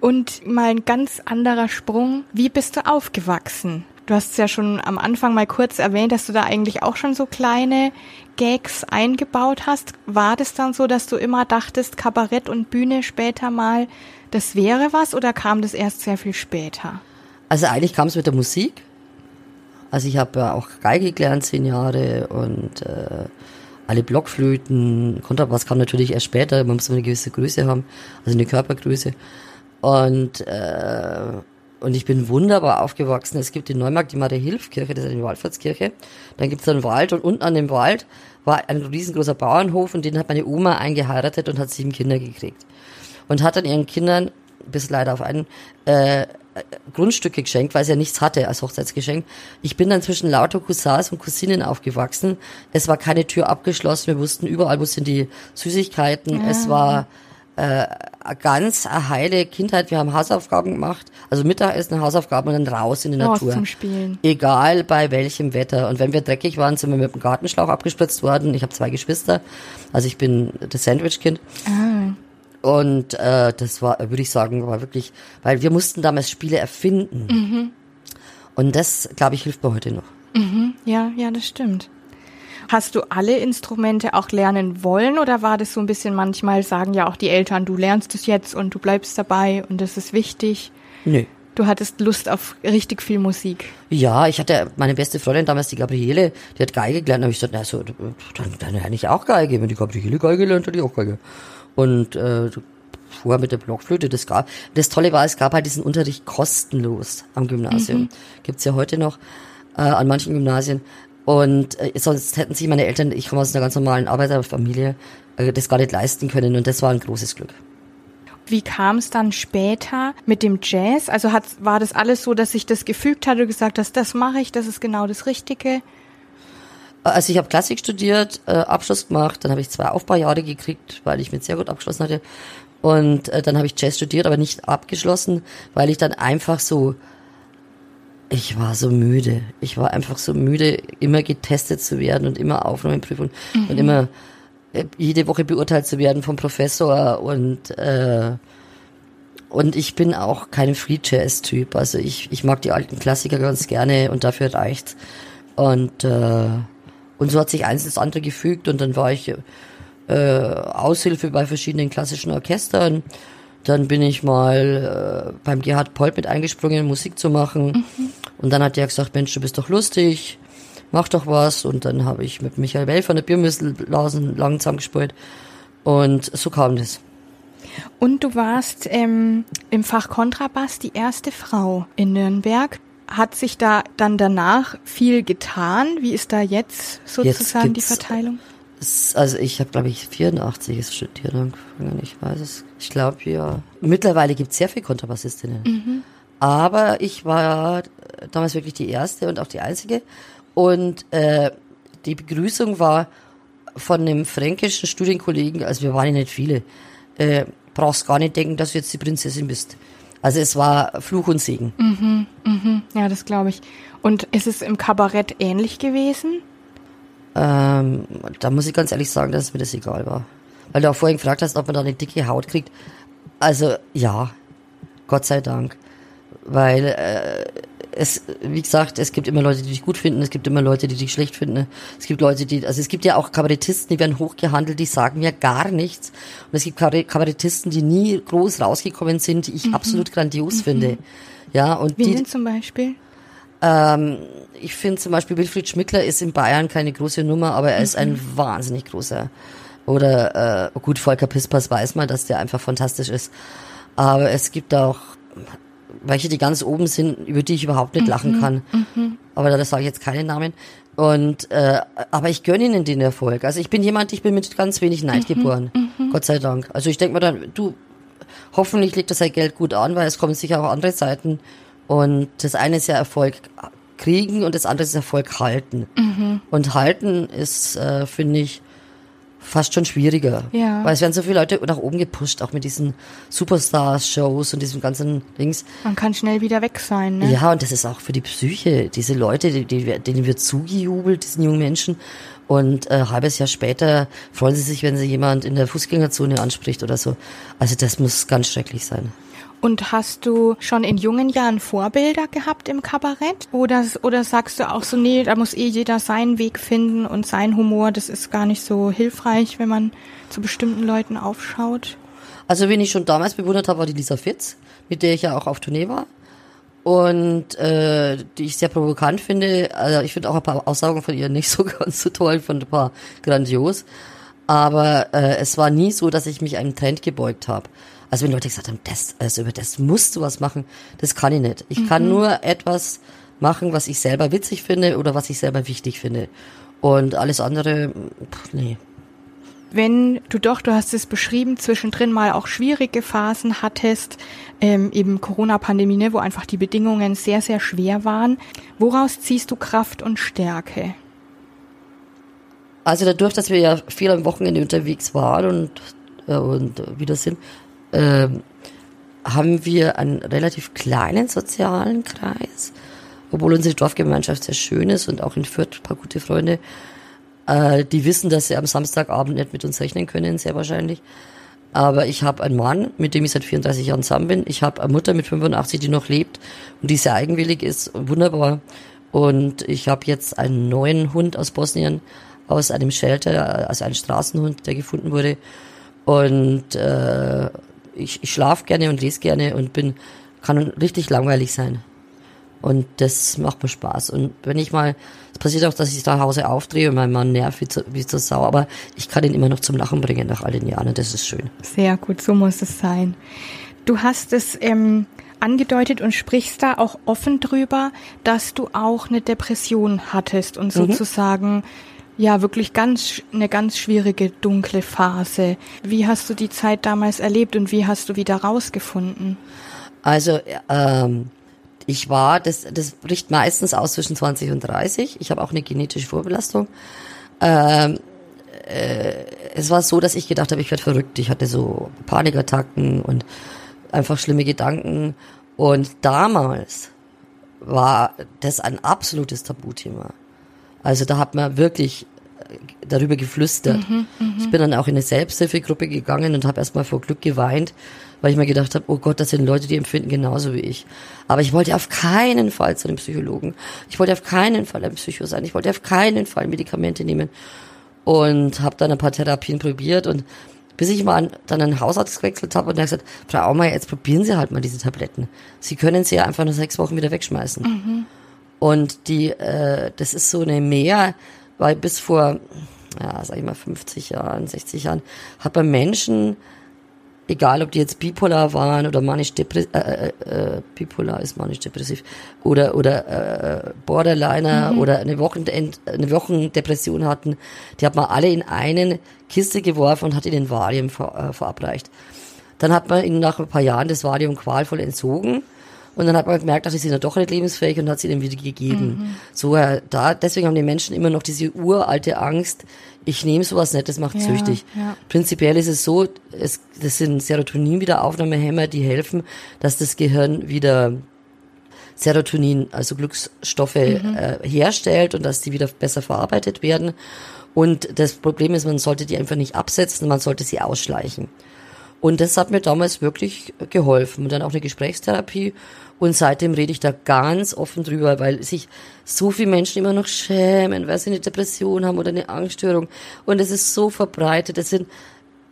Und mal ein ganz anderer Sprung. Wie bist du aufgewachsen? Du hast es ja schon am Anfang mal kurz erwähnt, dass du da eigentlich auch schon so kleine Gags eingebaut hast. War das dann so, dass du immer dachtest, Kabarett und Bühne später mal, das wäre was oder kam das erst sehr viel später? Also eigentlich kam es mit der Musik. Also ich habe ja auch Geige gelernt, zehn Jahre und äh, alle Blockflöten, Kontrabass kam natürlich erst später, man muss eine gewisse Größe haben, also eine Körpergröße. Und, äh, und ich bin wunderbar aufgewachsen. Es gibt in Neumarkt die Maria-Hilf-Kirche, das ist eine Wallfahrtskirche. Dann gibt es einen Wald und unten an dem Wald war ein riesengroßer Bauernhof und den hat meine Oma eingeheiratet und hat sieben Kinder gekriegt. Und hat dann ihren Kindern, bis leider auf einen, äh, Grundstücke geschenkt, weil sie ja nichts hatte als Hochzeitsgeschenk. Ich bin dann zwischen lauter Cousins und Cousinen aufgewachsen. Es war keine Tür abgeschlossen. Wir wussten überall, wo sind die Süßigkeiten. Es war äh, ganz heile Kindheit. Wir haben Hausaufgaben gemacht, also Mittagessen, Hausaufgaben und dann raus in die Raus Natur. zum Spielen. Egal bei welchem Wetter. Und wenn wir dreckig waren, sind wir mit dem Gartenschlauch abgespritzt worden. Ich habe zwei Geschwister. Also ich bin das Sandwich-Kind. Und äh, das war, würde ich sagen, war wirklich, weil wir mussten damals Spiele erfinden. Und das, glaube ich, hilft mir heute noch. Ja, ja, das stimmt. Hast du alle Instrumente auch lernen wollen oder war das so ein bisschen manchmal sagen ja auch die Eltern, du lernst es jetzt und du bleibst dabei und das ist wichtig? Nö. Du hattest Lust auf richtig viel Musik. Ja, ich hatte meine beste Freundin damals, die Gabriele, die hat Geige gelernt. Da habe ich gesagt, na so, dann, dann lerne ich auch Geige. Wenn die Gabriele Geige lernt, dann ich auch Geige. Und äh, vor mit der Blockflöte. Das gab, das Tolle war, es gab halt diesen Unterricht kostenlos am Gymnasium. Mhm. Gibt's ja heute noch äh, an manchen Gymnasien. Und äh, sonst hätten sich meine Eltern, ich komme aus einer ganz normalen Arbeiterfamilie, äh, das gar nicht leisten können. Und das war ein großes Glück. Wie kam es dann später mit dem Jazz? Also hat, war das alles so, dass sich das gefügt hat und gesagt hast, das mache ich, das ist genau das Richtige? Also ich habe Klassik studiert, äh, Abschluss gemacht, dann habe ich zwei Aufbaujahre gekriegt, weil ich mit sehr gut abgeschlossen hatte. Und äh, dann habe ich Jazz studiert, aber nicht abgeschlossen, weil ich dann einfach so, ich war so müde. Ich war einfach so müde, immer getestet zu werden und immer Aufnahmeprüfung mhm. und immer äh, jede Woche beurteilt zu werden vom Professor und äh, und ich bin auch kein Free Jazz Typ. Also ich, ich mag die alten Klassiker ganz gerne und dafür reicht's. Und äh, und so hat sich eins ins andere gefügt und dann war ich äh, Aushilfe bei verschiedenen klassischen Orchestern. Dann bin ich mal äh, beim Gerhard Polt mit eingesprungen, Musik zu machen. Mhm. Und dann hat der gesagt, Mensch, du bist doch lustig, mach doch was. Und dann habe ich mit Michael Well von der Biermüsselblasen lang zusammengespielt. Und so kam das. Und du warst ähm, im Fach Kontrabass die erste Frau in Nürnberg. Hat sich da dann danach viel getan? Wie ist da jetzt sozusagen jetzt die Verteilung? also ich habe, glaube ich, 84 ist studiert angefangen, ich weiß es. Ich glaube, ja. Mittlerweile gibt es sehr viele Kontrabassistinnen. Mhm. Aber ich war damals wirklich die erste und auch die einzige. Und äh, die Begrüßung war von einem fränkischen Studienkollegen, also wir waren ja nicht viele, äh, brauchst gar nicht denken, dass du jetzt die Prinzessin bist. Also es war Fluch und Segen. Mhm, mhm. Ja, das glaube ich. Und ist es im Kabarett ähnlich gewesen? Ähm, da muss ich ganz ehrlich sagen, dass mir das egal war. Weil du auch vorhin gefragt hast, ob man da eine dicke Haut kriegt. Also ja, Gott sei Dank. Weil äh, es, wie gesagt, es gibt immer Leute, die dich gut finden, es gibt immer Leute, die dich schlecht finden. Es gibt Leute, die, also es gibt ja auch Kabarettisten, die werden hochgehandelt, die sagen mir gar nichts. Und es gibt Kabarettisten, die nie groß rausgekommen sind, die ich mhm. absolut grandios mhm. finde. Ja, und Wie die, denn zum Beispiel? Ähm, ich finde zum Beispiel Wilfried Schmickler ist in Bayern keine große Nummer, aber er ist ein mhm. wahnsinnig großer. Oder äh, gut, Volker Pispers weiß man, dass der einfach fantastisch ist. Aber es gibt auch welche, die ganz oben sind, über die ich überhaupt nicht lachen mhm. kann. Mhm. Aber da sage ich jetzt keine Namen. Und äh, aber ich gönne ihnen den Erfolg. Also ich bin jemand, ich bin mit ganz wenig Neid mhm. geboren. Mhm. Gott sei Dank. Also ich denke mir dann, du, hoffentlich legt das sein Geld gut an, weil es kommen sicher auch andere Seiten. Und das eine ist ja Erfolg kriegen und das andere ist Erfolg halten. Mhm. Und halten ist, äh, finde ich, fast schon schwieriger. Ja. Weil es werden so viele Leute nach oben gepusht, auch mit diesen Superstars-Shows und diesem ganzen Dings. Man kann schnell wieder weg sein, ne? Ja, und das ist auch für die Psyche. Diese Leute, die, die, denen wird zugejubelt, diesen jungen Menschen. Und äh, halbes Jahr später freuen sie sich, wenn sie jemand in der Fußgängerzone anspricht oder so. Also das muss ganz schrecklich sein. Und hast du schon in jungen Jahren Vorbilder gehabt im Kabarett? Oder, oder sagst du auch so, nee, da muss eh jeder seinen Weg finden und sein Humor, das ist gar nicht so hilfreich, wenn man zu bestimmten Leuten aufschaut? Also, wen ich schon damals bewundert habe, war die Lisa Fitz, mit der ich ja auch auf Tournee war. Und äh, die ich sehr provokant finde. Also ich finde auch ein paar Aussagen von ihr nicht so ganz so toll, von ein paar grandios. Aber äh, es war nie so, dass ich mich einem Trend gebeugt habe. Also wenn Leute gesagt haben, das, also über das musst du was machen, das kann ich nicht. Ich mhm. kann nur etwas machen, was ich selber witzig finde oder was ich selber wichtig finde. Und alles andere, pff, nee. Wenn du doch, du hast es beschrieben, zwischendrin mal auch schwierige Phasen hattest, ähm, eben Corona-Pandemie, ne, wo einfach die Bedingungen sehr, sehr schwer waren. Woraus ziehst du Kraft und Stärke? Also dadurch, dass wir ja viel am Wochenende unterwegs waren und, äh, und wieder sind, äh, haben wir einen relativ kleinen sozialen Kreis, obwohl unsere Dorfgemeinschaft sehr schön ist und auch in Fürth ein paar gute Freunde. Äh, die wissen, dass sie am Samstagabend nicht mit uns rechnen können, sehr wahrscheinlich. Aber ich habe einen Mann, mit dem ich seit 34 Jahren zusammen bin. Ich habe eine Mutter mit 85, die noch lebt und die sehr eigenwillig ist, wunderbar. Und ich habe jetzt einen neuen Hund aus Bosnien, aus einem Shelter, also einen Straßenhund, der gefunden wurde. Und äh, ich, ich schlafe gerne und lese gerne und bin, kann richtig langweilig sein. Und das macht mir Spaß. Und wenn ich mal, es passiert auch, dass ich zu Hause aufdrehe und mein Mann nervt wie zu, wie zu Sau, aber ich kann ihn immer noch zum Lachen bringen nach all den Jahren und das ist schön. Sehr gut, so muss es sein. Du hast es ähm, angedeutet und sprichst da auch offen drüber, dass du auch eine Depression hattest und mhm. Ja wirklich ganz eine ganz schwierige dunkle Phase. Wie hast du die Zeit damals erlebt und wie hast du wieder rausgefunden? Also ähm, ich war, das, das bricht meistens aus zwischen 20 und 30. Ich habe auch eine genetische Vorbelastung. Ähm, äh, es war so, dass ich gedacht habe, ich werde verrückt. Ich hatte so Panikattacken und einfach schlimme Gedanken. Und damals war das ein absolutes Tabuthema. Also da hat man wirklich äh, darüber geflüstert. Mhm, mh. Ich bin dann auch in eine Selbsthilfegruppe gegangen und habe erstmal vor Glück geweint, weil ich mir gedacht habe, oh Gott, das sind Leute, die empfinden genauso wie ich. Aber ich wollte auf keinen Fall zu einem Psychologen. Ich wollte auf keinen Fall ein Psycho sein. Ich wollte auf keinen Fall Medikamente nehmen. Und habe dann ein paar Therapien probiert und bis ich mal dann einen Hausarzt gewechselt habe und der gesagt, Frau Aumeier, jetzt probieren Sie halt mal diese Tabletten. Sie können sie ja einfach nach sechs Wochen wieder wegschmeißen. Mhm. Und die, äh, das ist so eine Mehr, weil bis vor, ja, sag ich mal, 50 Jahren, 60 Jahren, hat man Menschen, egal ob die jetzt bipolar waren oder manisch depressiv, äh, äh, äh, bipolar ist manisch depressiv oder oder äh, Borderliner mhm. oder eine Wochenend, eine Wochendepression hatten, die hat man alle in eine Kiste geworfen und hat ihnen Valium ver, äh, verabreicht. Dann hat man ihnen nach ein paar Jahren das Valium qualvoll entzogen und dann hat man gemerkt, die sind ja doch nicht lebensfähig und hat sie dann wieder gegeben. Mhm. So, äh, da, deswegen haben die Menschen immer noch diese uralte Angst, ich nehme sowas nicht, das macht ja, süchtig. Ja. Prinzipiell ist es so, es, das sind Serotonin-Wiederaufnahmehämmer, die helfen, dass das Gehirn wieder Serotonin, also Glücksstoffe mhm. äh, herstellt und dass die wieder besser verarbeitet werden. Und das Problem ist, man sollte die einfach nicht absetzen, man sollte sie ausschleichen. Und das hat mir damals wirklich geholfen. Und dann auch eine Gesprächstherapie. Und seitdem rede ich da ganz offen drüber, weil sich so viele Menschen immer noch schämen, weil sie eine Depression haben oder eine Angststörung. Und es ist so verbreitet. Es sind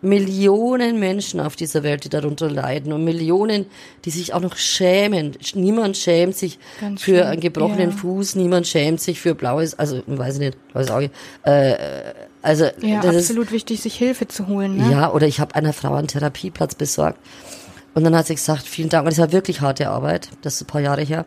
Millionen Menschen auf dieser Welt, die darunter leiden und Millionen, die sich auch noch schämen. Niemand schämt sich Ganz für schön. einen gebrochenen ja. Fuß, niemand schämt sich für blaues, also weiß ich nicht, blaues Auge. Äh, also ja, das absolut ist, wichtig, sich Hilfe zu holen. Ne? Ja, oder ich habe einer Frau einen Therapieplatz besorgt und dann hat sie gesagt, vielen Dank. Und das war wirklich harte Arbeit, das ist ein paar Jahre her.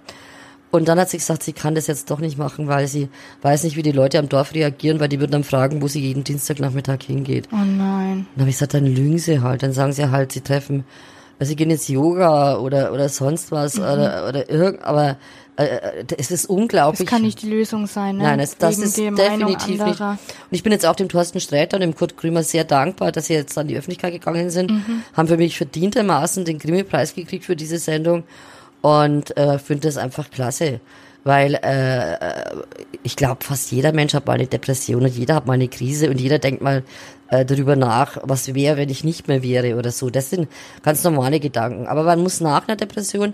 Und dann hat sie gesagt, sie kann das jetzt doch nicht machen, weil sie weiß nicht, wie die Leute am Dorf reagieren, weil die würden dann fragen, wo sie jeden Dienstagnachmittag hingeht. Oh nein. Dann habe ich gesagt, dann lügen sie halt. Dann sagen sie halt, sie treffen, also sie gehen jetzt Yoga oder oder sonst was mhm. oder oder irgend, aber äh, äh, es ist unglaublich. Das kann nicht die Lösung sein, ne? Nein, es, das ist definitiv nicht. Und ich bin jetzt auch dem Thorsten Sträter und dem Kurt Krümer sehr dankbar, dass sie jetzt an die Öffentlichkeit gegangen sind, mhm. haben für mich verdientermaßen den Grimme-Preis gekriegt für diese Sendung und äh, finde das einfach klasse. Weil äh, ich glaube, fast jeder Mensch hat mal eine Depression und jeder hat mal eine Krise und jeder denkt mal äh, darüber nach, was wäre, wenn ich nicht mehr wäre oder so. Das sind ganz normale Gedanken. Aber man muss nach einer Depression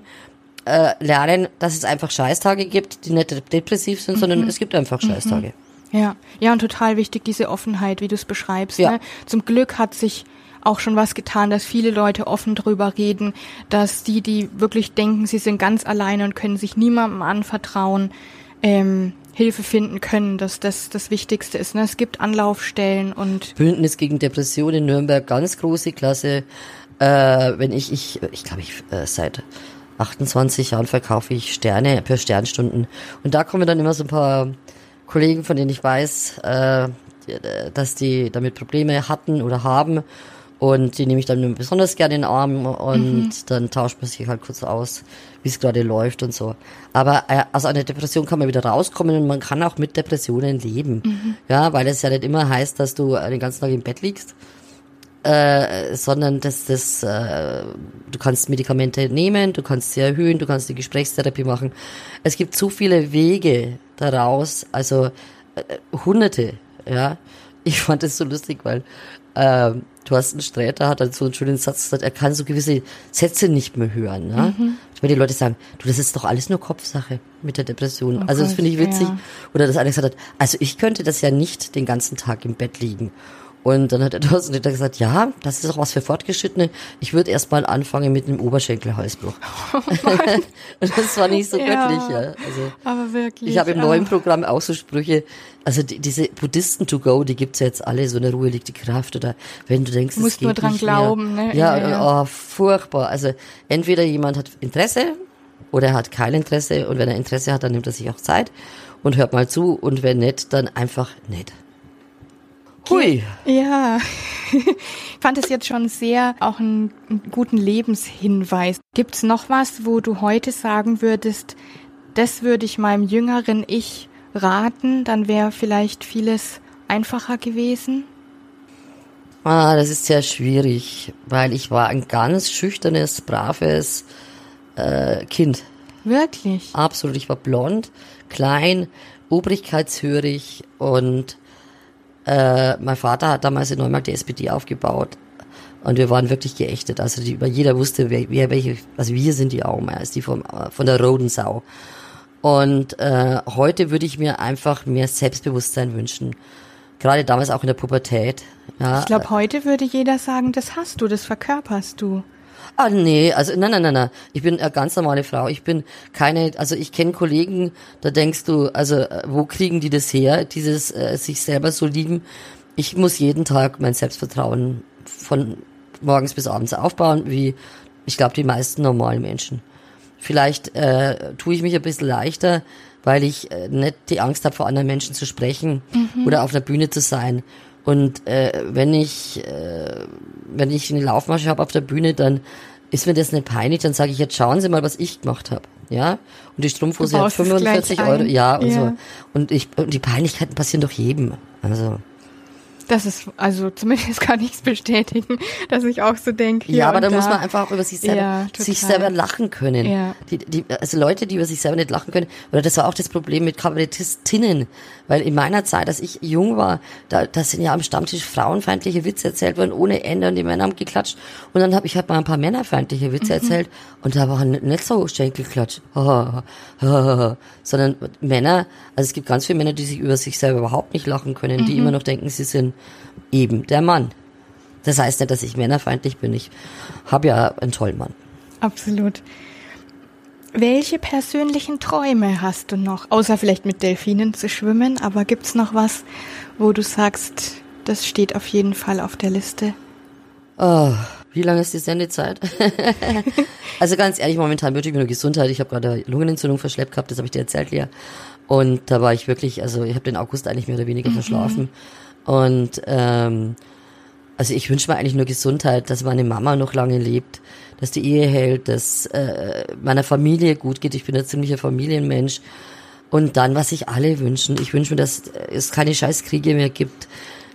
äh, lernen, dass es einfach Scheißtage gibt, die nicht depressiv sind, mhm. sondern es gibt einfach Scheißtage. Mhm. Ja, ja, und total wichtig, diese Offenheit, wie du es beschreibst. Ja. Ne? Zum Glück hat sich auch schon was getan, dass viele Leute offen drüber reden, dass die, die wirklich denken, sie sind ganz alleine und können sich niemandem anvertrauen, ähm, Hilfe finden können, dass das das Wichtigste ist. Ne? Es gibt Anlaufstellen und Bündnis gegen Depressionen in Nürnberg, ganz große Klasse. Äh, wenn ich, ich, ich glaube, ich äh, seit 28 Jahren verkaufe ich Sterne per Sternstunden. Und da kommen dann immer so ein paar Kollegen, von denen ich weiß, äh, dass die damit Probleme hatten oder haben. Und die nehme ich dann besonders gerne in den Arm und mhm. dann tauscht man sich halt kurz aus, wie es gerade läuft und so. Aber äh, aus einer Depression kann man wieder rauskommen und man kann auch mit Depressionen leben. Mhm. Ja, weil es ja nicht immer heißt, dass du den ganzen Tag im Bett liegst, äh, sondern dass das, äh, du kannst Medikamente nehmen, du kannst sie erhöhen, du kannst die Gesprächstherapie machen. Es gibt so viele Wege daraus, also äh, hunderte, ja. Ich fand das so lustig, weil ähm, Thorsten Sträter hat dann so einen schönen Satz gesagt, er kann so gewisse Sätze nicht mehr hören. Ne? Mhm. Wenn die Leute sagen, du, das ist doch alles nur Kopfsache mit der Depression. Oh also das finde ich witzig. Ja. Oder dass einer gesagt hat, also ich könnte das ja nicht den ganzen Tag im Bett liegen. Und dann hat der Thorsten Ritter gesagt, ja, das ist auch was für Fortgeschrittene. Ich würde erst mal anfangen mit einem Oberschenkelhalsbruch. und das war nicht so Ja, göttlich, ja. Also, Aber wirklich. ich habe im neuen Programm auch so Sprüche, also die, diese Buddhisten to go, die gibt's ja jetzt alle, so eine Ruhe liegt die Kraft oder wenn du denkst, es Musst geht nur dran nicht glauben, mehr. ne? Ja, Ja, ja. Oh, furchtbar. Also entweder jemand hat Interesse oder er hat kein Interesse und wenn er Interesse hat, dann nimmt er sich auch Zeit und hört mal zu und wenn nicht, dann einfach nicht. Hui. Ja, ich fand es jetzt schon sehr auch einen, einen guten Lebenshinweis. Gibt's noch was, wo du heute sagen würdest, das würde ich meinem jüngeren Ich raten, dann wäre vielleicht vieles einfacher gewesen? Ah, das ist sehr schwierig, weil ich war ein ganz schüchternes, braves äh, Kind. Wirklich? Absolut. Ich war blond, klein, obrigkeitshörig und äh, mein Vater hat damals in Neumarkt die SPD aufgebaut und wir waren wirklich geächtet. Also die, jeder wusste, wer, wer welche, also wir sind die Aumeiers, die vom, äh, von der Rodensau. Und äh, heute würde ich mir einfach mehr Selbstbewusstsein wünschen. Gerade damals auch in der Pubertät. Ja, Ich glaube, heute würde jeder sagen, das hast du, das verkörperst du. Ah, nee, also nein, nein, nein, nein. Ich bin eine ganz normale Frau. Ich bin keine, also ich kenne Kollegen, da denkst du, also äh, wo kriegen die das her, dieses äh, sich selber so lieben? Ich muss jeden Tag mein Selbstvertrauen von morgens bis abends aufbauen, wie ich glaube die meisten normalen Menschen. Vielleicht äh, tue ich mich ein bisschen leichter, weil ich äh, nicht die Angst habe, vor anderen Menschen zu sprechen oder auf einer Bühne zu sein. Und äh, wenn ich äh, wenn ich eine Laufmasche habe auf der Bühne, dann ist mir das nicht peinlich, dann sage ich, jetzt schauen Sie mal, was ich gemacht habe. Ja? Und die Strumpfhose hat baust es 45 gleich Euro. Ja, und Ja. so. Und ich und die Peinlichkeiten passieren doch jedem. Also. Das ist, also zumindest kann ich es bestätigen, dass ich auch so denke. Ja, aber da muss man einfach auch über sich selber, Ja, sich selber lachen können. Ja. Die, die, also Leute, die über sich selber nicht lachen können, oder das war auch das Problem mit Kabarettistinnen, weil in meiner Zeit, als ich jung war, da, da sind ja am Stammtisch frauenfeindliche Witze erzählt worden, ohne Ende, und die Männer haben geklatscht. Und dann habe ich halt mal ein paar männerfeindliche Witze Mhm. erzählt, und da waren nicht so Schenkelklatsch, sondern Männer, also es gibt ganz viele Männer, die sich über sich selber überhaupt nicht lachen können, Mhm. die immer noch denken, sie sind eben der Mann. Das heißt nicht, dass ich männerfeindlich bin. Ich habe ja einen tollen Mann. Absolut. Welche persönlichen Träume hast du noch? Außer vielleicht mit Delfinen zu schwimmen, aber gibt's noch was, wo du sagst, das steht auf jeden Fall auf der Liste? Oh, wie lange ist die Sendezeit? also ganz ehrlich, momentan wünsche ich mir nur Gesundheit. Ich habe gerade Lungenentzündung verschleppt gehabt, das habe ich dir erzählt, Lea. Und da war ich wirklich, also ich habe den August eigentlich mehr oder weniger verschlafen. Und ähm, also ich wünsche mir eigentlich nur Gesundheit, dass meine Mama noch lange lebt, dass die Ehe hält, dass äh, meiner Familie gut geht. Ich bin ein ziemlicher Familienmensch. Und dann, was sich alle wünschen. Ich wünsche mir, dass es keine Scheißkriege mehr gibt,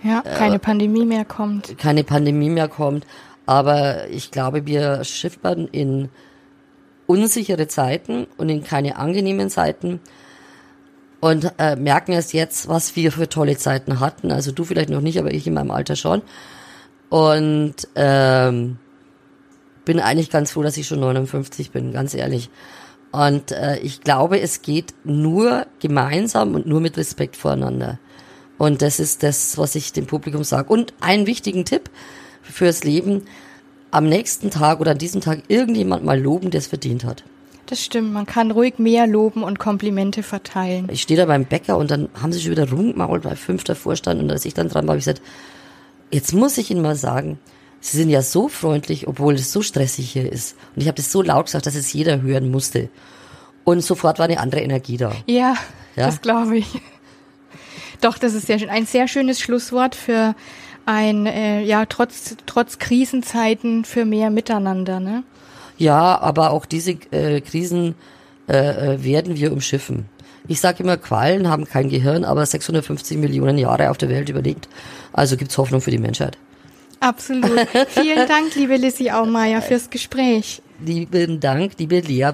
Ja, keine Pandemie mehr kommt. keine Pandemie mehr kommt. Aber ich glaube, wir schiffern in unsichere Zeiten und in keine angenehmen Zeiten und äh, merken erst jetzt, was wir für tolle Zeiten hatten. Also du vielleicht noch nicht, aber ich in meinem Alter schon. Und ähm, bin eigentlich ganz froh, dass ich schon 59 bin, ganz ehrlich. Und äh, ich glaube, es geht nur gemeinsam und nur mit Respekt voreinander. Und das ist das, was ich dem Publikum sage. Und einen wichtigen Tipp fürs Leben, am nächsten Tag oder an diesem Tag irgendjemand mal loben, der es verdient hat. Das stimmt, man kann ruhig mehr loben und Komplimente verteilen. Ich stehe da beim Bäcker und dann haben sie schon wieder rumgemault, weil fünf davor stand und als ich dann dran war, habe ich gesagt, jetzt muss ich Ihnen mal sagen, Sie sind ja so freundlich, obwohl es so stressig hier ist. Und ich habe das so laut gesagt, dass es jeder hören musste. Und sofort war eine andere Energie da. Ja, Ja. das glaube ich. Doch, das ist sehr schön. Ein sehr schönes Schlusswort für ein, äh, ja, trotz, trotz Krisenzeiten für mehr Miteinander, ne? Ja, aber auch diese äh, Krisen äh, äh, werden wir umschiffen. Ich sage immer, Quallen haben kein Gehirn, aber 650 Millionen Jahre auf der Welt überlegt. Also gibt's Hoffnung für die Menschheit. Absolut. Vielen Dank, liebe Lissy Aumeier, fürs Gespräch. Lieben Dank, liebe Lea.